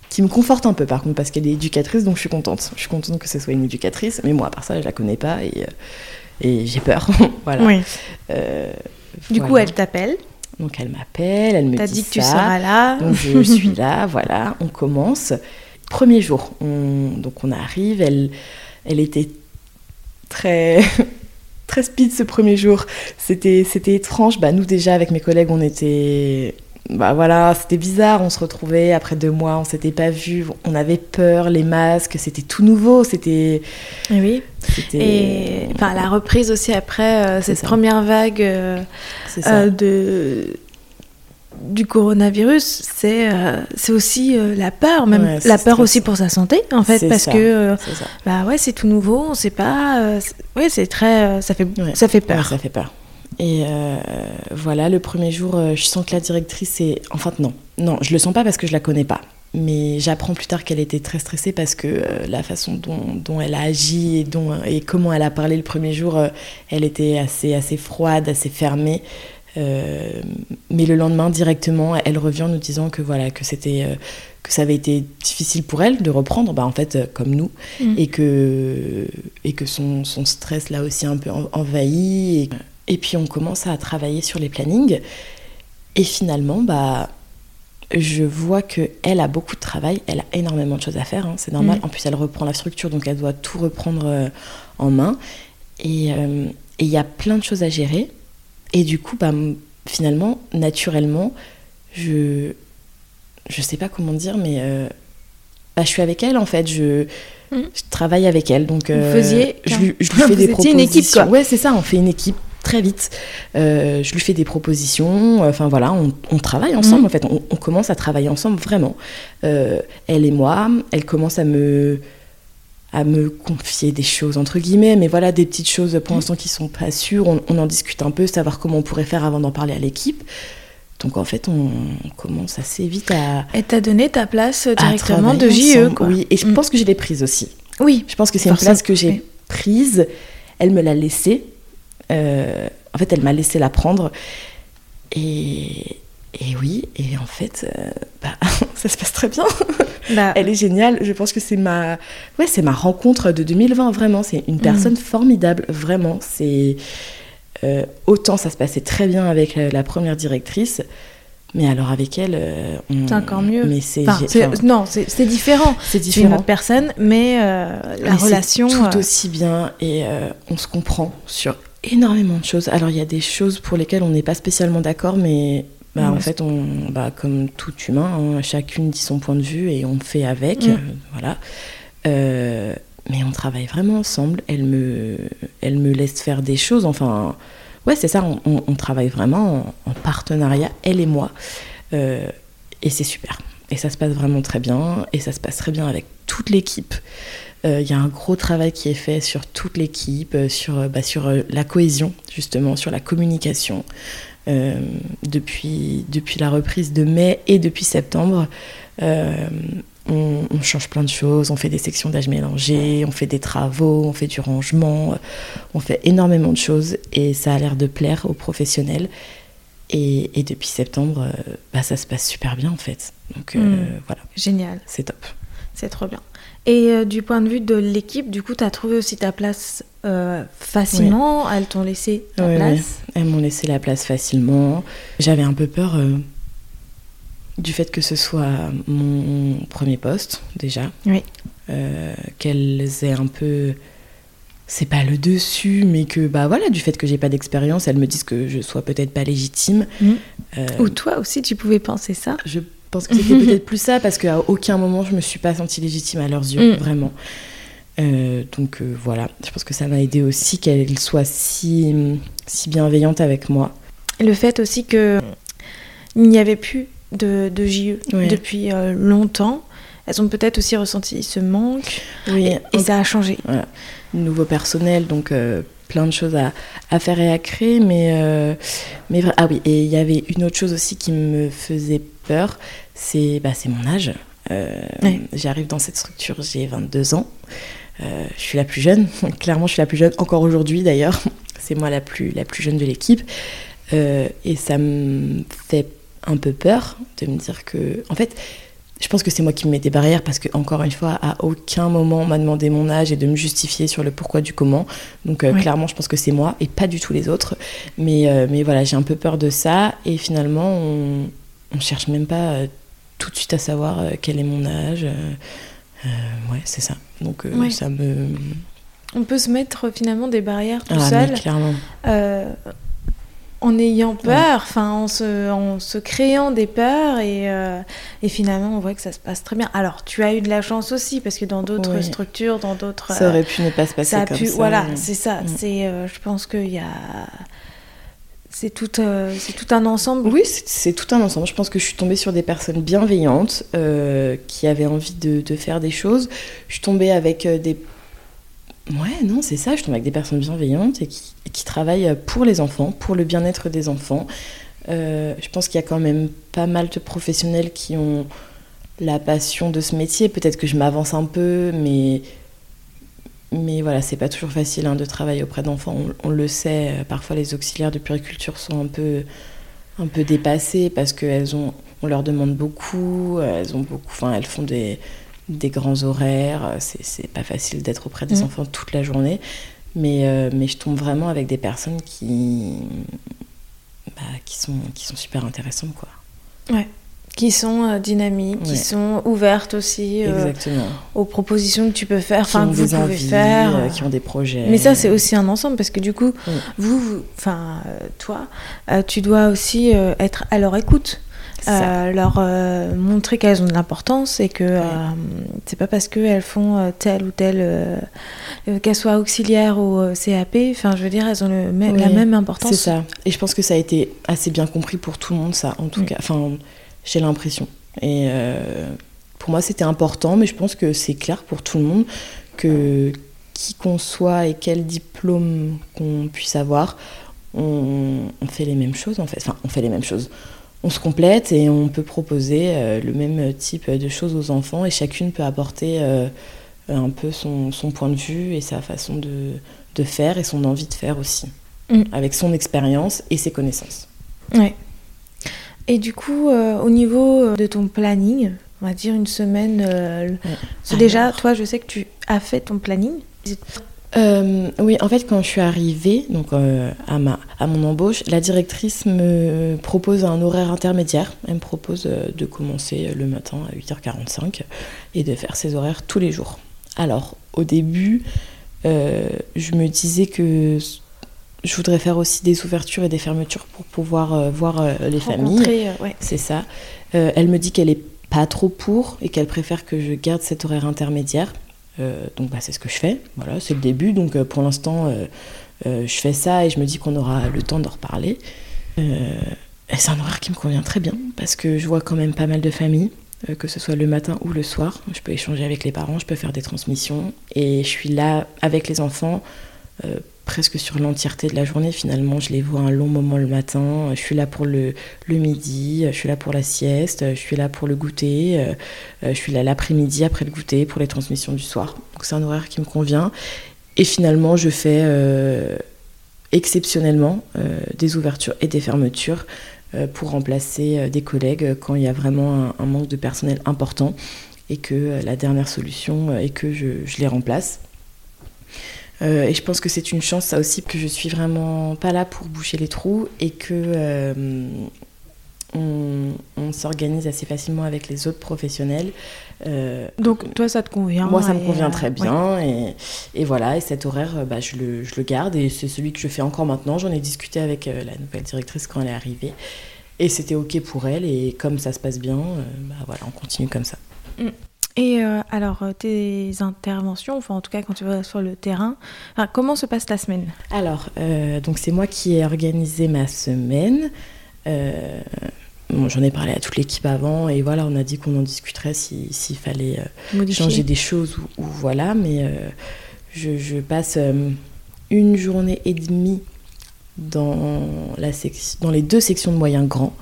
qui me conforte un peu par contre parce qu'elle est éducatrice donc je suis contente. Je suis contente que ce soit une éducatrice mais moi à part ça je la connais pas et, et j'ai peur. voilà. Oui. Du voilà. coup, elle t'appelle. Donc elle m'appelle, elle me dit dit que tu ça. seras là. Donc je suis là, voilà, on commence. Premier jour, on, donc on arrive, elle, elle était très, très speed ce premier jour. C'était, c'était étrange. Bah, nous déjà avec mes collègues, on était, bah voilà, c'était bizarre. On se retrouvait après deux mois, on s'était pas vus, on avait peur, les masques, c'était tout nouveau, c'était, Et oui. Et enfin, la reprise aussi après euh, cette ça. première vague euh, euh, de du coronavirus, c'est euh, c'est aussi euh, la peur, même Ouais, la peur aussi pour sa santé en fait, parce ça. que euh, bah ouais c'est tout nouveau, on sait pas, c'est- ouais c'est très, ça fait Ouais. ça fait Ouais, peur. ça fait peur. Et euh, voilà, le premier jour, euh, je sens que la directrice est. Enfin, non, non, je le sens pas parce que je la connais pas. Mais j'apprends plus tard qu'elle était très stressée parce que euh, la façon dont, dont elle a agi et, dont, et comment elle a parlé le premier jour, euh, elle était assez, assez froide, assez fermée. Mais le lendemain, directement, elle revient en nous disant que voilà, que c'était, que ça avait été difficile pour elle de reprendre, bah, en fait, comme nous, Mm. et que, et que son, son stress l'a aussi un peu en- envahi. Et, et puis on commence à travailler sur les plannings. Et finalement, bah, je vois que elle a beaucoup de travail, elle a énormément de choses à faire, hein, c'est normal. Mm. En plus, elle reprend la structure, donc elle doit tout reprendre euh, en main. Et euh, et il y a plein de choses à gérer. Et du coup, bah, finalement, naturellement, je je sais pas comment dire, mais euh, bah, je suis avec elle en fait. Je, Mm. je travaille avec elle, donc Vous euh, faisiez je, lui fais Vous des propositions. une équipe, quoi. Ouais, c'est ça. On fait une équipe très vite. Euh, je lui fais des propositions. Enfin voilà, on, on travaille ensemble Mm. en fait. On, on commence à travailler ensemble vraiment. Euh, elle et moi. Elle commence à me à me confier des choses entre guillemets, mais voilà des petites choses pour l'instant qui sont pas sûres. On, on en discute un peu, savoir comment on pourrait faire avant d'en parler à l'équipe. Donc en fait, on commence assez vite à, Et t'as donné ta place directement de JE quoi. Oui, et je Mm. pense que je l'ai prise aussi. Oui. Je pense que c'est une place que j'ai oui. prise. Elle me l'a laissée. Euh, en fait, elle m'a laissé la prendre. Et, et oui, et en fait, euh, bah, ça se passe très bien. Bah, Elle est géniale. Je pense que c'est ma, ouais, c'est ma rencontre de 2020, vraiment. C'est une personne formidable, vraiment. C'est euh, autant ça se passait très bien avec la, la première directrice, mais alors avec elle, euh, on- C'est encore mieux. Mais c'est, enfin, non, c'est différent. c'est C'est une différent. autre personne, mais euh, la Mais relation. tout euh, aussi bien et on se comprend sur énormément de choses. Alors il y a des choses pour lesquelles on n'est pas spécialement d'accord, mais bah, en fait, on, bah, comme tout humain, hein, chacune dit son point de vue et on fait avec. Euh, voilà. Euh, mais on travaille vraiment ensemble. Elle me, elle me laisse faire des choses. Enfin, ouais, c'est ça. On, on- on travaille vraiment en, en partenariat, elle et moi. Euh, et c'est super. Et ça se passe vraiment très bien. Et ça se passe très bien avec toute l'équipe. Euh, Il y a un gros travail qui est fait sur toute l'équipe, euh, sur, euh, bah, sur euh, la cohésion, justement, sur la communication. Euh, depuis, depuis la reprise de mai et depuis septembre, euh, on, on change plein de choses. On fait des sections d'âge mélangé, on fait des travaux, on fait du rangement, euh, on fait énormément de choses et ça a l'air de plaire aux professionnels. Et, et depuis septembre, euh, bah, ça se passe super bien en fait. Donc euh, Mm. voilà, Génial, c'est top. c'est trop bien. Et euh, du point de vue de l'équipe, du coup, tu as trouvé aussi ta place euh, facilement. Elles t'ont laissé ta Oui, place. Elles m'ont laissé la place facilement. J'avais un peu peur euh, du fait que ce soit mon premier poste, déjà. Oui. Qu'elles aient un peu. C'est pas le dessus, mais que, bah voilà, du fait que j'ai pas d'expérience, elles me disent que je sois peut-être pas légitime. Euh, Ou toi aussi, tu pouvais penser ça? je pense que c'était peut-être plus ça, parce qu'à aucun moment je me suis pas sentie légitime à leurs yeux, Mm. vraiment. Euh, donc euh, voilà, je pense que ça m'a aidé aussi qu'elles soient si, si bienveillantes avec moi. Le fait aussi que il n'y avait plus de, de JE depuis euh, longtemps. Elles ont peut-être aussi ressenti ce manque. Oui, Et ça a changé. nouveau personnel, donc plein de choses à, à faire et à créer. Mais, mais ah oui, et il y avait une autre chose aussi qui me faisait peur, c'est bah, mon âge. Euh, Ouais. J'arrive dans cette structure, j'ai 22 ans. Euh, je suis la plus jeune, clairement je suis la plus jeune, encore aujourd'hui d'ailleurs. C'est moi la plus, la plus jeune de l'équipe. Euh, et ça me fait un peu peur de me dire que, en fait, je pense que c'est moi qui me mets des barrières parce que, encore une fois, à aucun moment on m'a demandé mon âge et de me justifier sur le pourquoi du comment. Donc, euh, clairement, je pense que c'est moi et pas du tout les autres. Mais, mais voilà, j'ai un peu peur de ça. Et finalement, on, on cherche même pas euh, tout de suite à savoir quel est mon âge. ouais, c'est ça. Donc, ça me. On peut se mettre finalement des barrières tout ah, seul. clairement en ayant peur, enfin en, se, en se créant des peurs et, euh, et, finalement on voit que ça se passe très bien. Alors tu as eu de la chance aussi parce que dans d'autres structures, dans d'autres... Ça aurait pu ne pas se passer ça comme pu, ça. Voilà, c'est ça. Mm. C'est, euh, je pense qu'il y a... C'est tout, euh, tout un ensemble. Oui, c'est, tout un ensemble. Je pense que je suis tombée sur des personnes bienveillantes qui avaient envie de, faire des choses. Je suis tombée avec des Ouais, non, c'est ça. Je tombe avec des personnes bienveillantes et qui, travaillent pour les enfants, pour le bien-être des enfants. Euh, je pense qu'il y a quand même pas mal de professionnels qui ont la passion de ce métier. Peut-être que je m'avance un peu, mais, mais voilà, c'est pas toujours facile hein, de travailler auprès d'enfants. On, le sait, euh, parfois les auxiliaires de puriculture sont un peu, un peu dépassées parce qu'elles ont, on leur demande beaucoup, elles ont beaucoup, enfin, elles font des des grands horaires. C'est pas facile d'être auprès des mm. enfants toute la journée. Mais, euh, mais je tombe vraiment avec des personnes qui, bah, qui, sont, qui sont super intéressantes. Quoi. Ouais. Qui sont euh, dynamiques, qui sont ouvertes aussi euh, aux propositions que tu peux faire, enfin que vous pouvez faire. qui ont des projets. Mais ça, c'est aussi un ensemble parce que du coup, vous, enfin, toi, tu dois aussi être à leur écoute. Euh, leur euh, montrer qu'elles ont de l'importance et que euh, c'est pas parce qu'elles font telle ou telle, qu'elles soient auxiliaires ou CAP, enfin je veux dire, elles ont le la même importance. C'est ça. Et je pense que ça a été assez bien compris pour tout le monde, ça, en tout cas. Enfin, j'ai l'impression. Et pour moi, c'était important, mais je pense que c'est clair pour tout le monde que qui qu'on soit et quel diplôme qu'on puisse avoir, on, on, fait les mêmes choses en fait. Enfin, on fait les mêmes choses on se complète et on peut proposer euh, le même type de choses aux enfants et chacune peut apporter euh, un peu son, point de vue et sa façon de, faire et son envie de faire aussi, mm. avec son expérience et ses connaissances. Ouais. Et du coup, euh, au niveau de ton planning, on va dire une semaine, c'est déjà, toi, je sais que tu as fait ton planning. Euh, oui, en fait, quand je suis arrivée donc, euh, à, ma, à mon embauche, la directrice me propose un horaire intermédiaire. Elle me propose euh, de commencer le matin à 8h45 et de faire ses horaires tous les jours. Alors, au début, je me disais que je voudrais faire aussi des ouvertures et des fermetures pour pouvoir voir les familles. Ouais. C'est ça. elle me dit qu'elle est pas trop pour et qu'elle préfère que je garde cet horaire intermédiaire euh, donc bah, c'est ce que je fais. Voilà, c'est le début. Donc euh, pour l'instant, euh, je fais ça et je me dis qu'on aura le temps d'en reparler. c'est un horaire qui me convient très bien parce que je vois quand même pas mal de familles, que ce soit le matin ou le soir. Je peux échanger avec les parents, je peux faire des transmissions et je suis là avec les enfants presque sur l'entièreté de la journée. Finalement, je les vois un long moment le matin. Je suis là pour le, midi, je suis là pour la sieste, je suis là pour le goûter, euh, je suis là l'après-midi après le goûter pour les transmissions du soir. Donc c'est un horaire qui me convient. Et finalement, je fais euh, exceptionnellement euh, des ouvertures et des fermetures pour remplacer des collègues quand il y a vraiment un, manque de personnel important et que la dernière solution est que je les remplace. Euh, et je pense que c'est une chance, ça aussi, que je suis vraiment pas là pour boucher les trous et que euh, on, s'organise assez facilement avec les autres professionnels. Euh, Donc toi, ça te convient Moi, ça me convient très bien. Et, et, voilà, et cet horaire, bah, je, le, je, le, garde et c'est celui que je fais encore maintenant. J'en ai discuté avec la nouvelle directrice quand elle est arrivée. Et c'était OK pour elle. Et comme ça se passe bien, bah, voilà, on continue comme ça. Mm. Et euh, alors, euh, tes interventions, enfin en tout cas quand tu vas sur le terrain, comment se passe ta semaine? Alors, euh, donc c'est moi qui ai organisé ma semaine. J'en ai parlé à toute l'équipe avant et voilà, on a dit qu'on en discuterait s'il fallait changer des choses ou, voilà, mais je, je, passe une journée et demie dans, la dans les deux sections de moyens grands.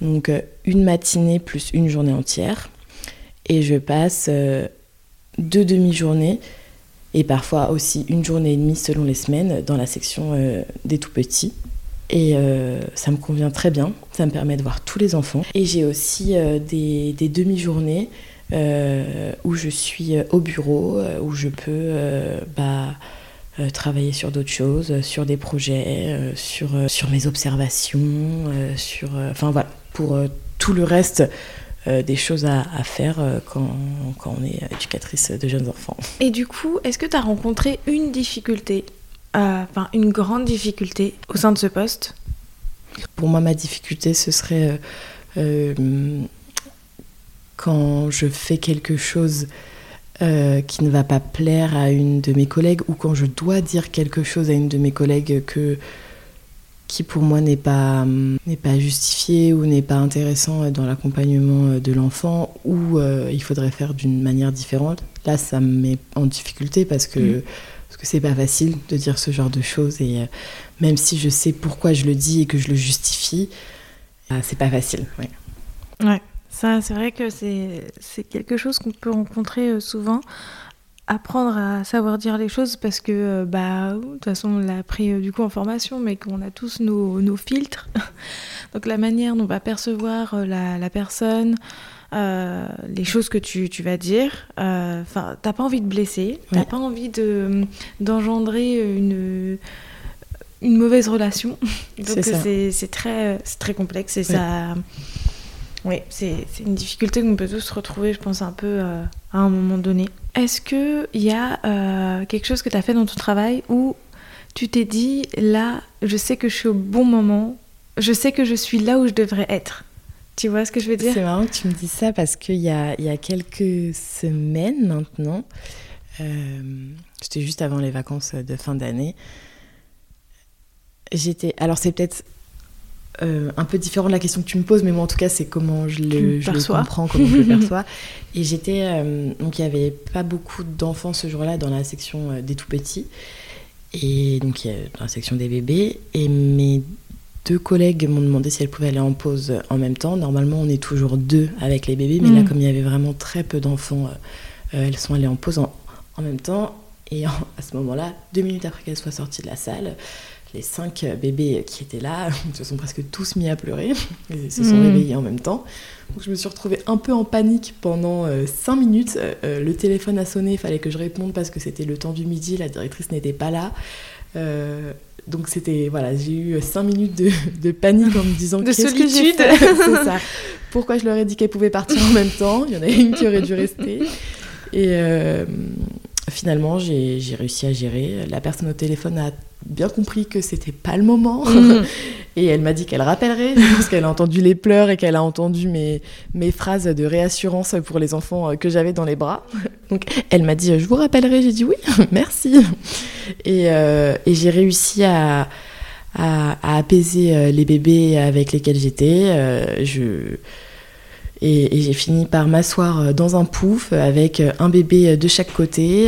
Donc une matinée plus une journée entière et je passe euh, deux demi-journées et parfois aussi une journée et demie selon les semaines dans la section euh, des tout petits. Et ça me convient très bien, ça me permet de voir tous les enfants. Et j'ai aussi des, des demi-journées où je suis au bureau, où je peux bah, travailler sur d'autres choses, sur des projets, sur, sur mes observations, sur... Enfin voilà, pour tout le reste euh, des choses à, faire euh, quand, quand, on est éducatrice de jeunes enfants. Et du coup, est-ce que tu as rencontré une difficulté, euh, enfin une grande difficulté au sein de ce poste? Pour moi, ma difficulté, ce serait quand je fais quelque chose qui ne va pas plaire à une de mes collègues ou quand je dois dire quelque chose à une de mes collègues que qui pour moi n'est pas, n'est pas justifié ou n'est pas intéressant dans l'accompagnement euh, de l'enfant ou euh, il faudrait faire d'une manière différente. Là, ça me met en difficulté parce que mm. parce que c'est pas facile de dire ce genre de choses et euh, même si je sais pourquoi je le dis et que je le justifie, c'est pas facile. Ouais. ouais. Ça, c'est vrai que c'est, c'est quelque chose qu'on peut rencontrer souvent apprendre à savoir dire les choses parce que euh, bah de toute façon on l'a appris euh, du coup en formation mais qu'on a tous nos, nos, filtres. Donc la manière dont on va percevoir euh, la, la, personne les choses que tu, tu vas dire enfin t'as pas envie de blesser t'as pas envie de d'engendrer une une mauvaise relation. Donc c'est très c'est très complexe et ça oui, c'est une difficulté qu'on peut tous retrouver, je pense, un peu à un moment donné. Est-ce qu'il y a euh, quelque chose que tu as fait dans ton travail où tu t'es dit, là, je sais que je suis au bon moment, je sais que je suis là où je devrais être? Tu vois ce que je veux dire? C'est marrant que tu me dis ça parce qu'il y a, y a quelques semaines maintenant, euh, c'était juste avant les vacances de fin d'année, j'étais... Alors c'est peut-être euh, un peu différent de la question que tu me poses, mais moi en tout cas c'est comment je le, je comprends, comment je le perçois. Et j'étais euh, donc il y avait pas beaucoup d'enfants ce jour-là dans la section euh, des tout petits et donc dans la section des bébés. Et mes deux collègues m'ont demandé si elles pouvaient aller en pause en même temps. Normalement on est toujours deux avec les bébés, mais là mm. comme il y avait vraiment très peu d'enfants, elles sont allées en pause en, même temps. Et à ce moment-là, deux minutes après qu'elles soient sorties de la salle, les cinq bébés qui étaient là se sont presque tous mis à pleurer. Ils se sont mmh. réveillés en même temps. Donc je me suis retrouvée un peu en panique pendant euh, cinq minutes. Euh, euh, le téléphone a sonné, il fallait que je réponde parce que c'était le temps du midi, la directrice n'était pas là. donc c'était voilà, j'ai eu cinq minutes de, panique en me disant de solitude. C'est ça. Pourquoi je leur ai dit qu'elles pouvaient partir en même temps? Il y en a une qui aurait dû rester. Et finalement, j'ai réussi à gérer. La personne au téléphone a bien compris que c'était pas le moment. Mhm. et elle m'a dit qu'elle rappellerait, parce qu'elle a entendu les pleurs et qu'elle a entendu mes, mes phrases de réassurance pour les enfants euh, que j'avais dans les bras. Donc elle m'a dit Je vous rappellerai. J'ai dit Oui, merci. Et, euh, et j'ai réussi à, à, à, apaiser euh, les bébés avec lesquels j'étais. je et, j'ai fini par m'asseoir euh, dans un pouf avec euh, un bébé euh, de chaque côté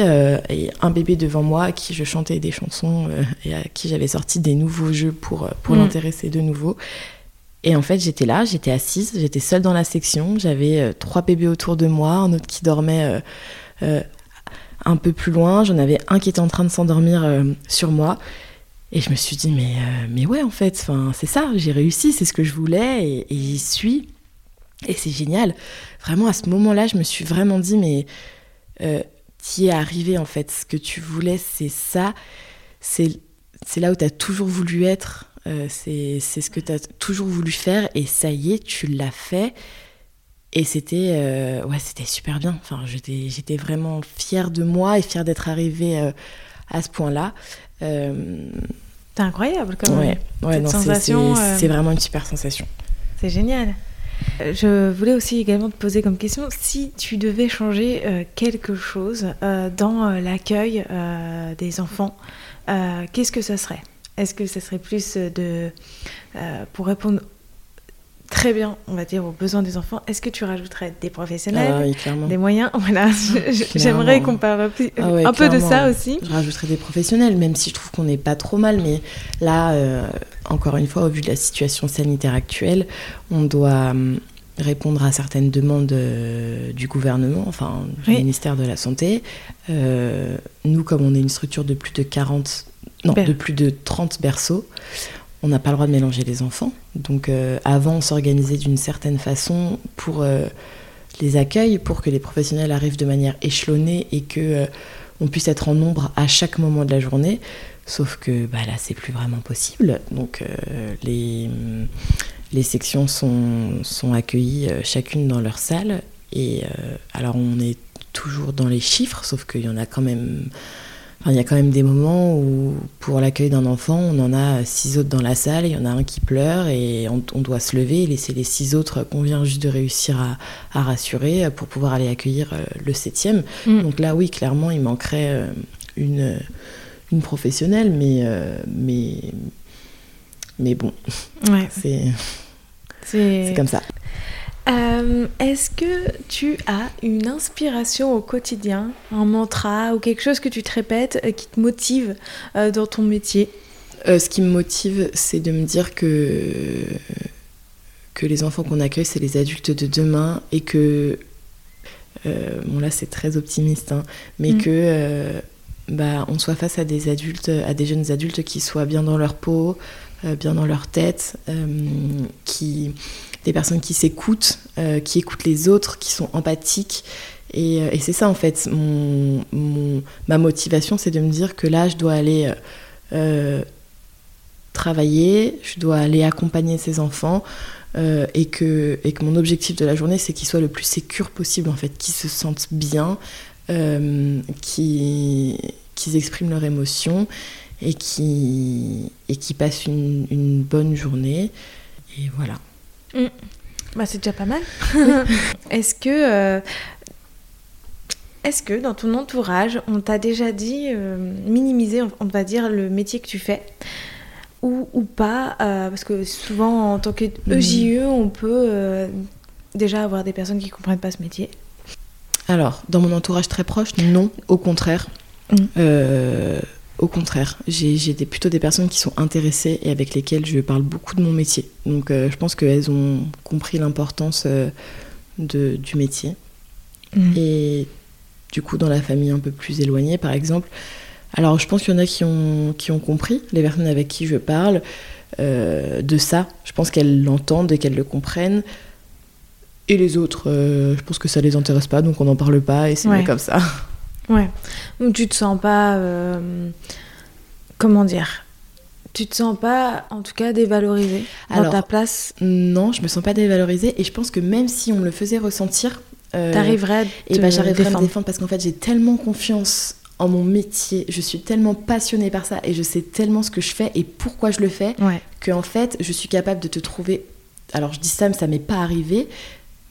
et un bébé devant moi à qui je chantais des chansons et à qui j'avais sorti des nouveaux jeux pour, pour mm. l'intéresser de nouveau. Et en fait, j'étais là, j'étais assise, j'étais seule dans la section, j'avais trois bébés autour de moi, un autre qui dormait un peu plus loin, j'en avais un qui était en train de s'endormir sur moi. Et je me suis dit, mais, mais ouais, en fait, c'est ça, j'ai réussi, c'est ce que je voulais et, et j'y suis. Et c'est génial. Vraiment, à ce moment-là, je me suis vraiment dit, mais euh, tu es arrivé en fait. Ce que tu voulais, c'est ça. C'est là où tu as toujours voulu être. Euh, c'est ce que tu as toujours voulu faire. Et ça y est, tu l'as fait. Et c'était euh, ouais, c'était super bien. Enfin, j'étais vraiment fière de moi et fière d'être arrivée euh, à ce point-là. C'est incroyable quand même. Ouais, ouais c'est vraiment une super sensation. C'est génial. Je voulais aussi également te poser comme question si tu devais changer euh, quelque chose euh, dans euh, l'accueil des enfants, qu'est-ce que ça serait? Est-ce que ça serait plus de pour répondre très bien, on va dire, aux besoins des enfants, est-ce que tu rajouterais des professionnels, ah des moyens Voilà, j'aimerais qu'on parle ah un peu de ça aussi. Je rajouterais des professionnels, même si je trouve qu'on n'est pas trop mal, mais là, euh, encore une fois, au vu de la situation sanitaire actuelle, on doit hum, répondre à certaines demandes euh, du gouvernement, enfin du ministère de la Santé. Euh, nous, comme on est une structure de plus de 40, non, de plus de 30 berceaux, on n'a pas le droit de mélanger les enfants. Donc euh, avant, on s'organisait d'une certaine façon pour euh, les accueils, pour que les professionnels arrivent de manière échelonnée et que euh, on puisse être en nombre à chaque moment de la journée. Sauf que bah, là, c'est plus vraiment possible. Donc les, sections sont accueillies chacune dans leur salle. Et alors on est toujours dans les chiffres, sauf qu'il y en a quand même il y a quand même des moments où, pour l'accueil d'un enfant, on en a six autres dans la salle, il y en a un qui pleure et on, doit se lever et laisser les six autres qu'on vient juste de réussir à, rassurer pour pouvoir aller accueillir euh, le septième. Mm. Donc là, oui, clairement, il manquerait euh, une, une professionnelle, mais, euh, mais, mais bon, ouais. c'est comme ça. Euh, est-ce que tu as une inspiration au quotidien, un mantra ou quelque chose que tu te répètes euh, qui te motive euh, dans ton métier? Ce qui me motive, c'est de me dire que, que les enfants qu'on accueille, c'est les adultes de demain et que, bon là c'est très optimiste, hein, mais mm. que bah, on soit face à des adultes, à des jeunes adultes qui soient bien dans leur peau, bien dans leur tête, qui des personnes qui s'écoutent, euh, qui écoutent les autres, qui sont empathiques. Et, euh, c'est ça en fait, ma motivation, c'est de me dire que là, je dois aller euh, travailler, je dois aller accompagner ces enfants. et, que, mon objectif de la journée, c'est qu'ils soient le plus sécures possible, en fait, qu'ils se sentent bien, qu'ils expriment leurs émotions et qui passent une, une bonne journée. Et voilà. Mm. Bah, c'est déjà pas mal. est-ce que, euh, est-ce que dans ton entourage, on t'a déjà dit euh, minimiser, on va dire, le métier que tu fais ou, ou pas euh, Parce que souvent, en tant que EJE, mm. on peut déjà avoir des personnes qui comprennent pas ce métier. Alors, dans mon entourage très proche, non, au contraire. Mm. Au contraire, j'ai plutôt des personnes qui sont intéressées et avec lesquelles je parle beaucoup de mon métier. Donc euh, je pense qu'elles ont compris l'importance euh, du métier. Mm. Et du coup, dans la famille un peu plus éloignée, par exemple, alors je pense qu'il y en a qui ont, qui ont compris, les personnes avec qui je parle, euh, de ça. Je pense qu'elles l'entendent et qu'elles le comprennent. Et les autres, je pense que ça les intéresse pas, donc on n'en parle pas et c'est comme ça. Ouais. Donc tu te sens pas. Euh, comment dire Tu te sens pas, en tout cas, dévalorisée dans ta place Non, je me sens pas dévalorisée et je pense que même si on me le faisait ressentir. Euh, T'arriverais à, et bah, j'arriverais à me défendre parce qu'en fait, j'ai tellement confiance en mon métier, je suis tellement passionnée par ça et je sais tellement ce que je fais et pourquoi je le fais ouais. que en fait, je suis capable de te trouver. Alors je dis ça, mais ça m'est pas arrivé,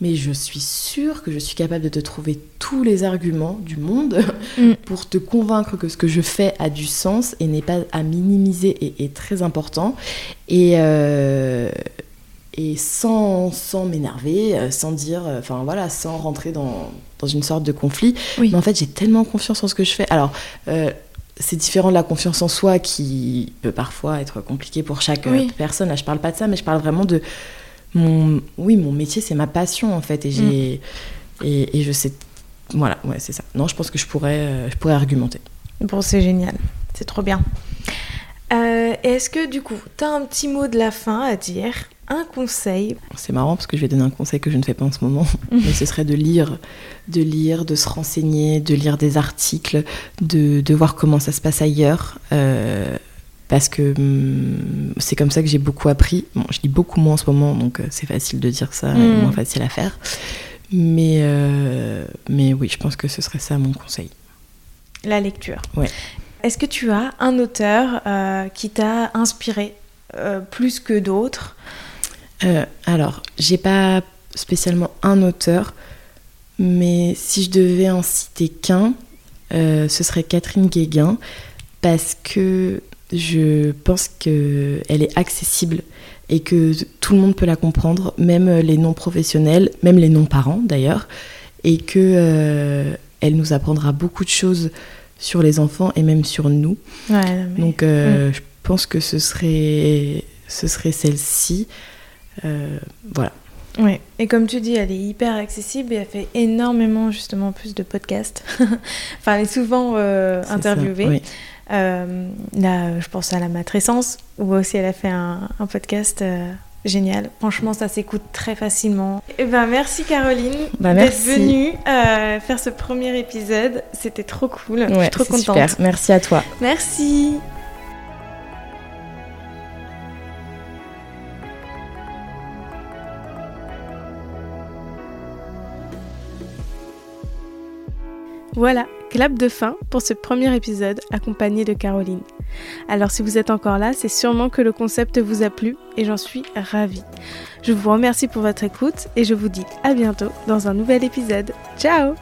mais je suis sûre que je suis capable de te trouver tous les arguments du monde mm. pour te convaincre que ce que je fais a du sens et n'est pas à minimiser et est très important. Et, euh, et sans, sans m'énerver, euh, sans dire, euh, enfin voilà, sans rentrer dans, dans une sorte de conflit. Mais en fait, j'ai tellement confiance en ce que je fais. Alors, c'est différent de la confiance en soi qui peut parfois être compliqué pour chaque personne. Là, je parle pas de ça, mais je parle vraiment de mon, oui, mon métier, c'est ma passion en fait. Et, j'ai, mm. et, je sais. Voilà, ouais, c'est ça. Non, je pense que je pourrais, euh, je pourrais argumenter. Bon, c'est génial. C'est trop bien. Euh, est-ce que du coup, tu as un petit mot de la fin à dire un conseil? C'est marrant parce que je vais donner un conseil que je ne fais pas en ce moment, mais ce serait de lire, de lire, de se renseigner, de lire des articles, de, de voir comment ça se passe ailleurs. Euh, parce que hum, c'est comme ça que j'ai beaucoup appris. Bon, je lis beaucoup moins en ce moment, donc euh, c'est facile de dire ça, mm. moins facile à faire. Mais, euh, mais oui, je pense que ce serait ça mon conseil. La lecture. Ouais. Est-ce que tu as un auteur euh, qui t'a inspiré plus que d'autres? Alors, j'ai pas spécialement un auteur, mais si je devais en citer qu'un, ce serait Catherine Guéguin, parce que je pense qu'elle est accessible et que tout le monde peut la comprendre, même les non-professionnels, même les non-parents d'ailleurs, et que euh, elle nous apprendra beaucoup de choses sur les enfants et même sur nous. Donc euh, mm. je pense que ce serait, ce serait celle-ci. Euh, voilà. Oui, et comme tu dis, elle est hyper accessible et elle fait énormément justement plus de podcasts. enfin, elle est souvent interviewée. Là, je pense à la matrescence, où aussi elle a fait un, podcast génial. Franchement, ça s'écoute très facilement. Et eh ben, merci Caroline bah, d'être venue faire ce premier épisode. C'était trop cool. je suis trop contente. Super. Merci à toi. Merci. Voilà, clap de fin pour ce premier épisode accompagné de Caroline. Alors si vous êtes encore là, c'est sûrement que le concept vous a plu et j'en suis ravie. Je vous remercie pour votre écoute et je vous dis à bientôt dans un nouvel épisode. Ciao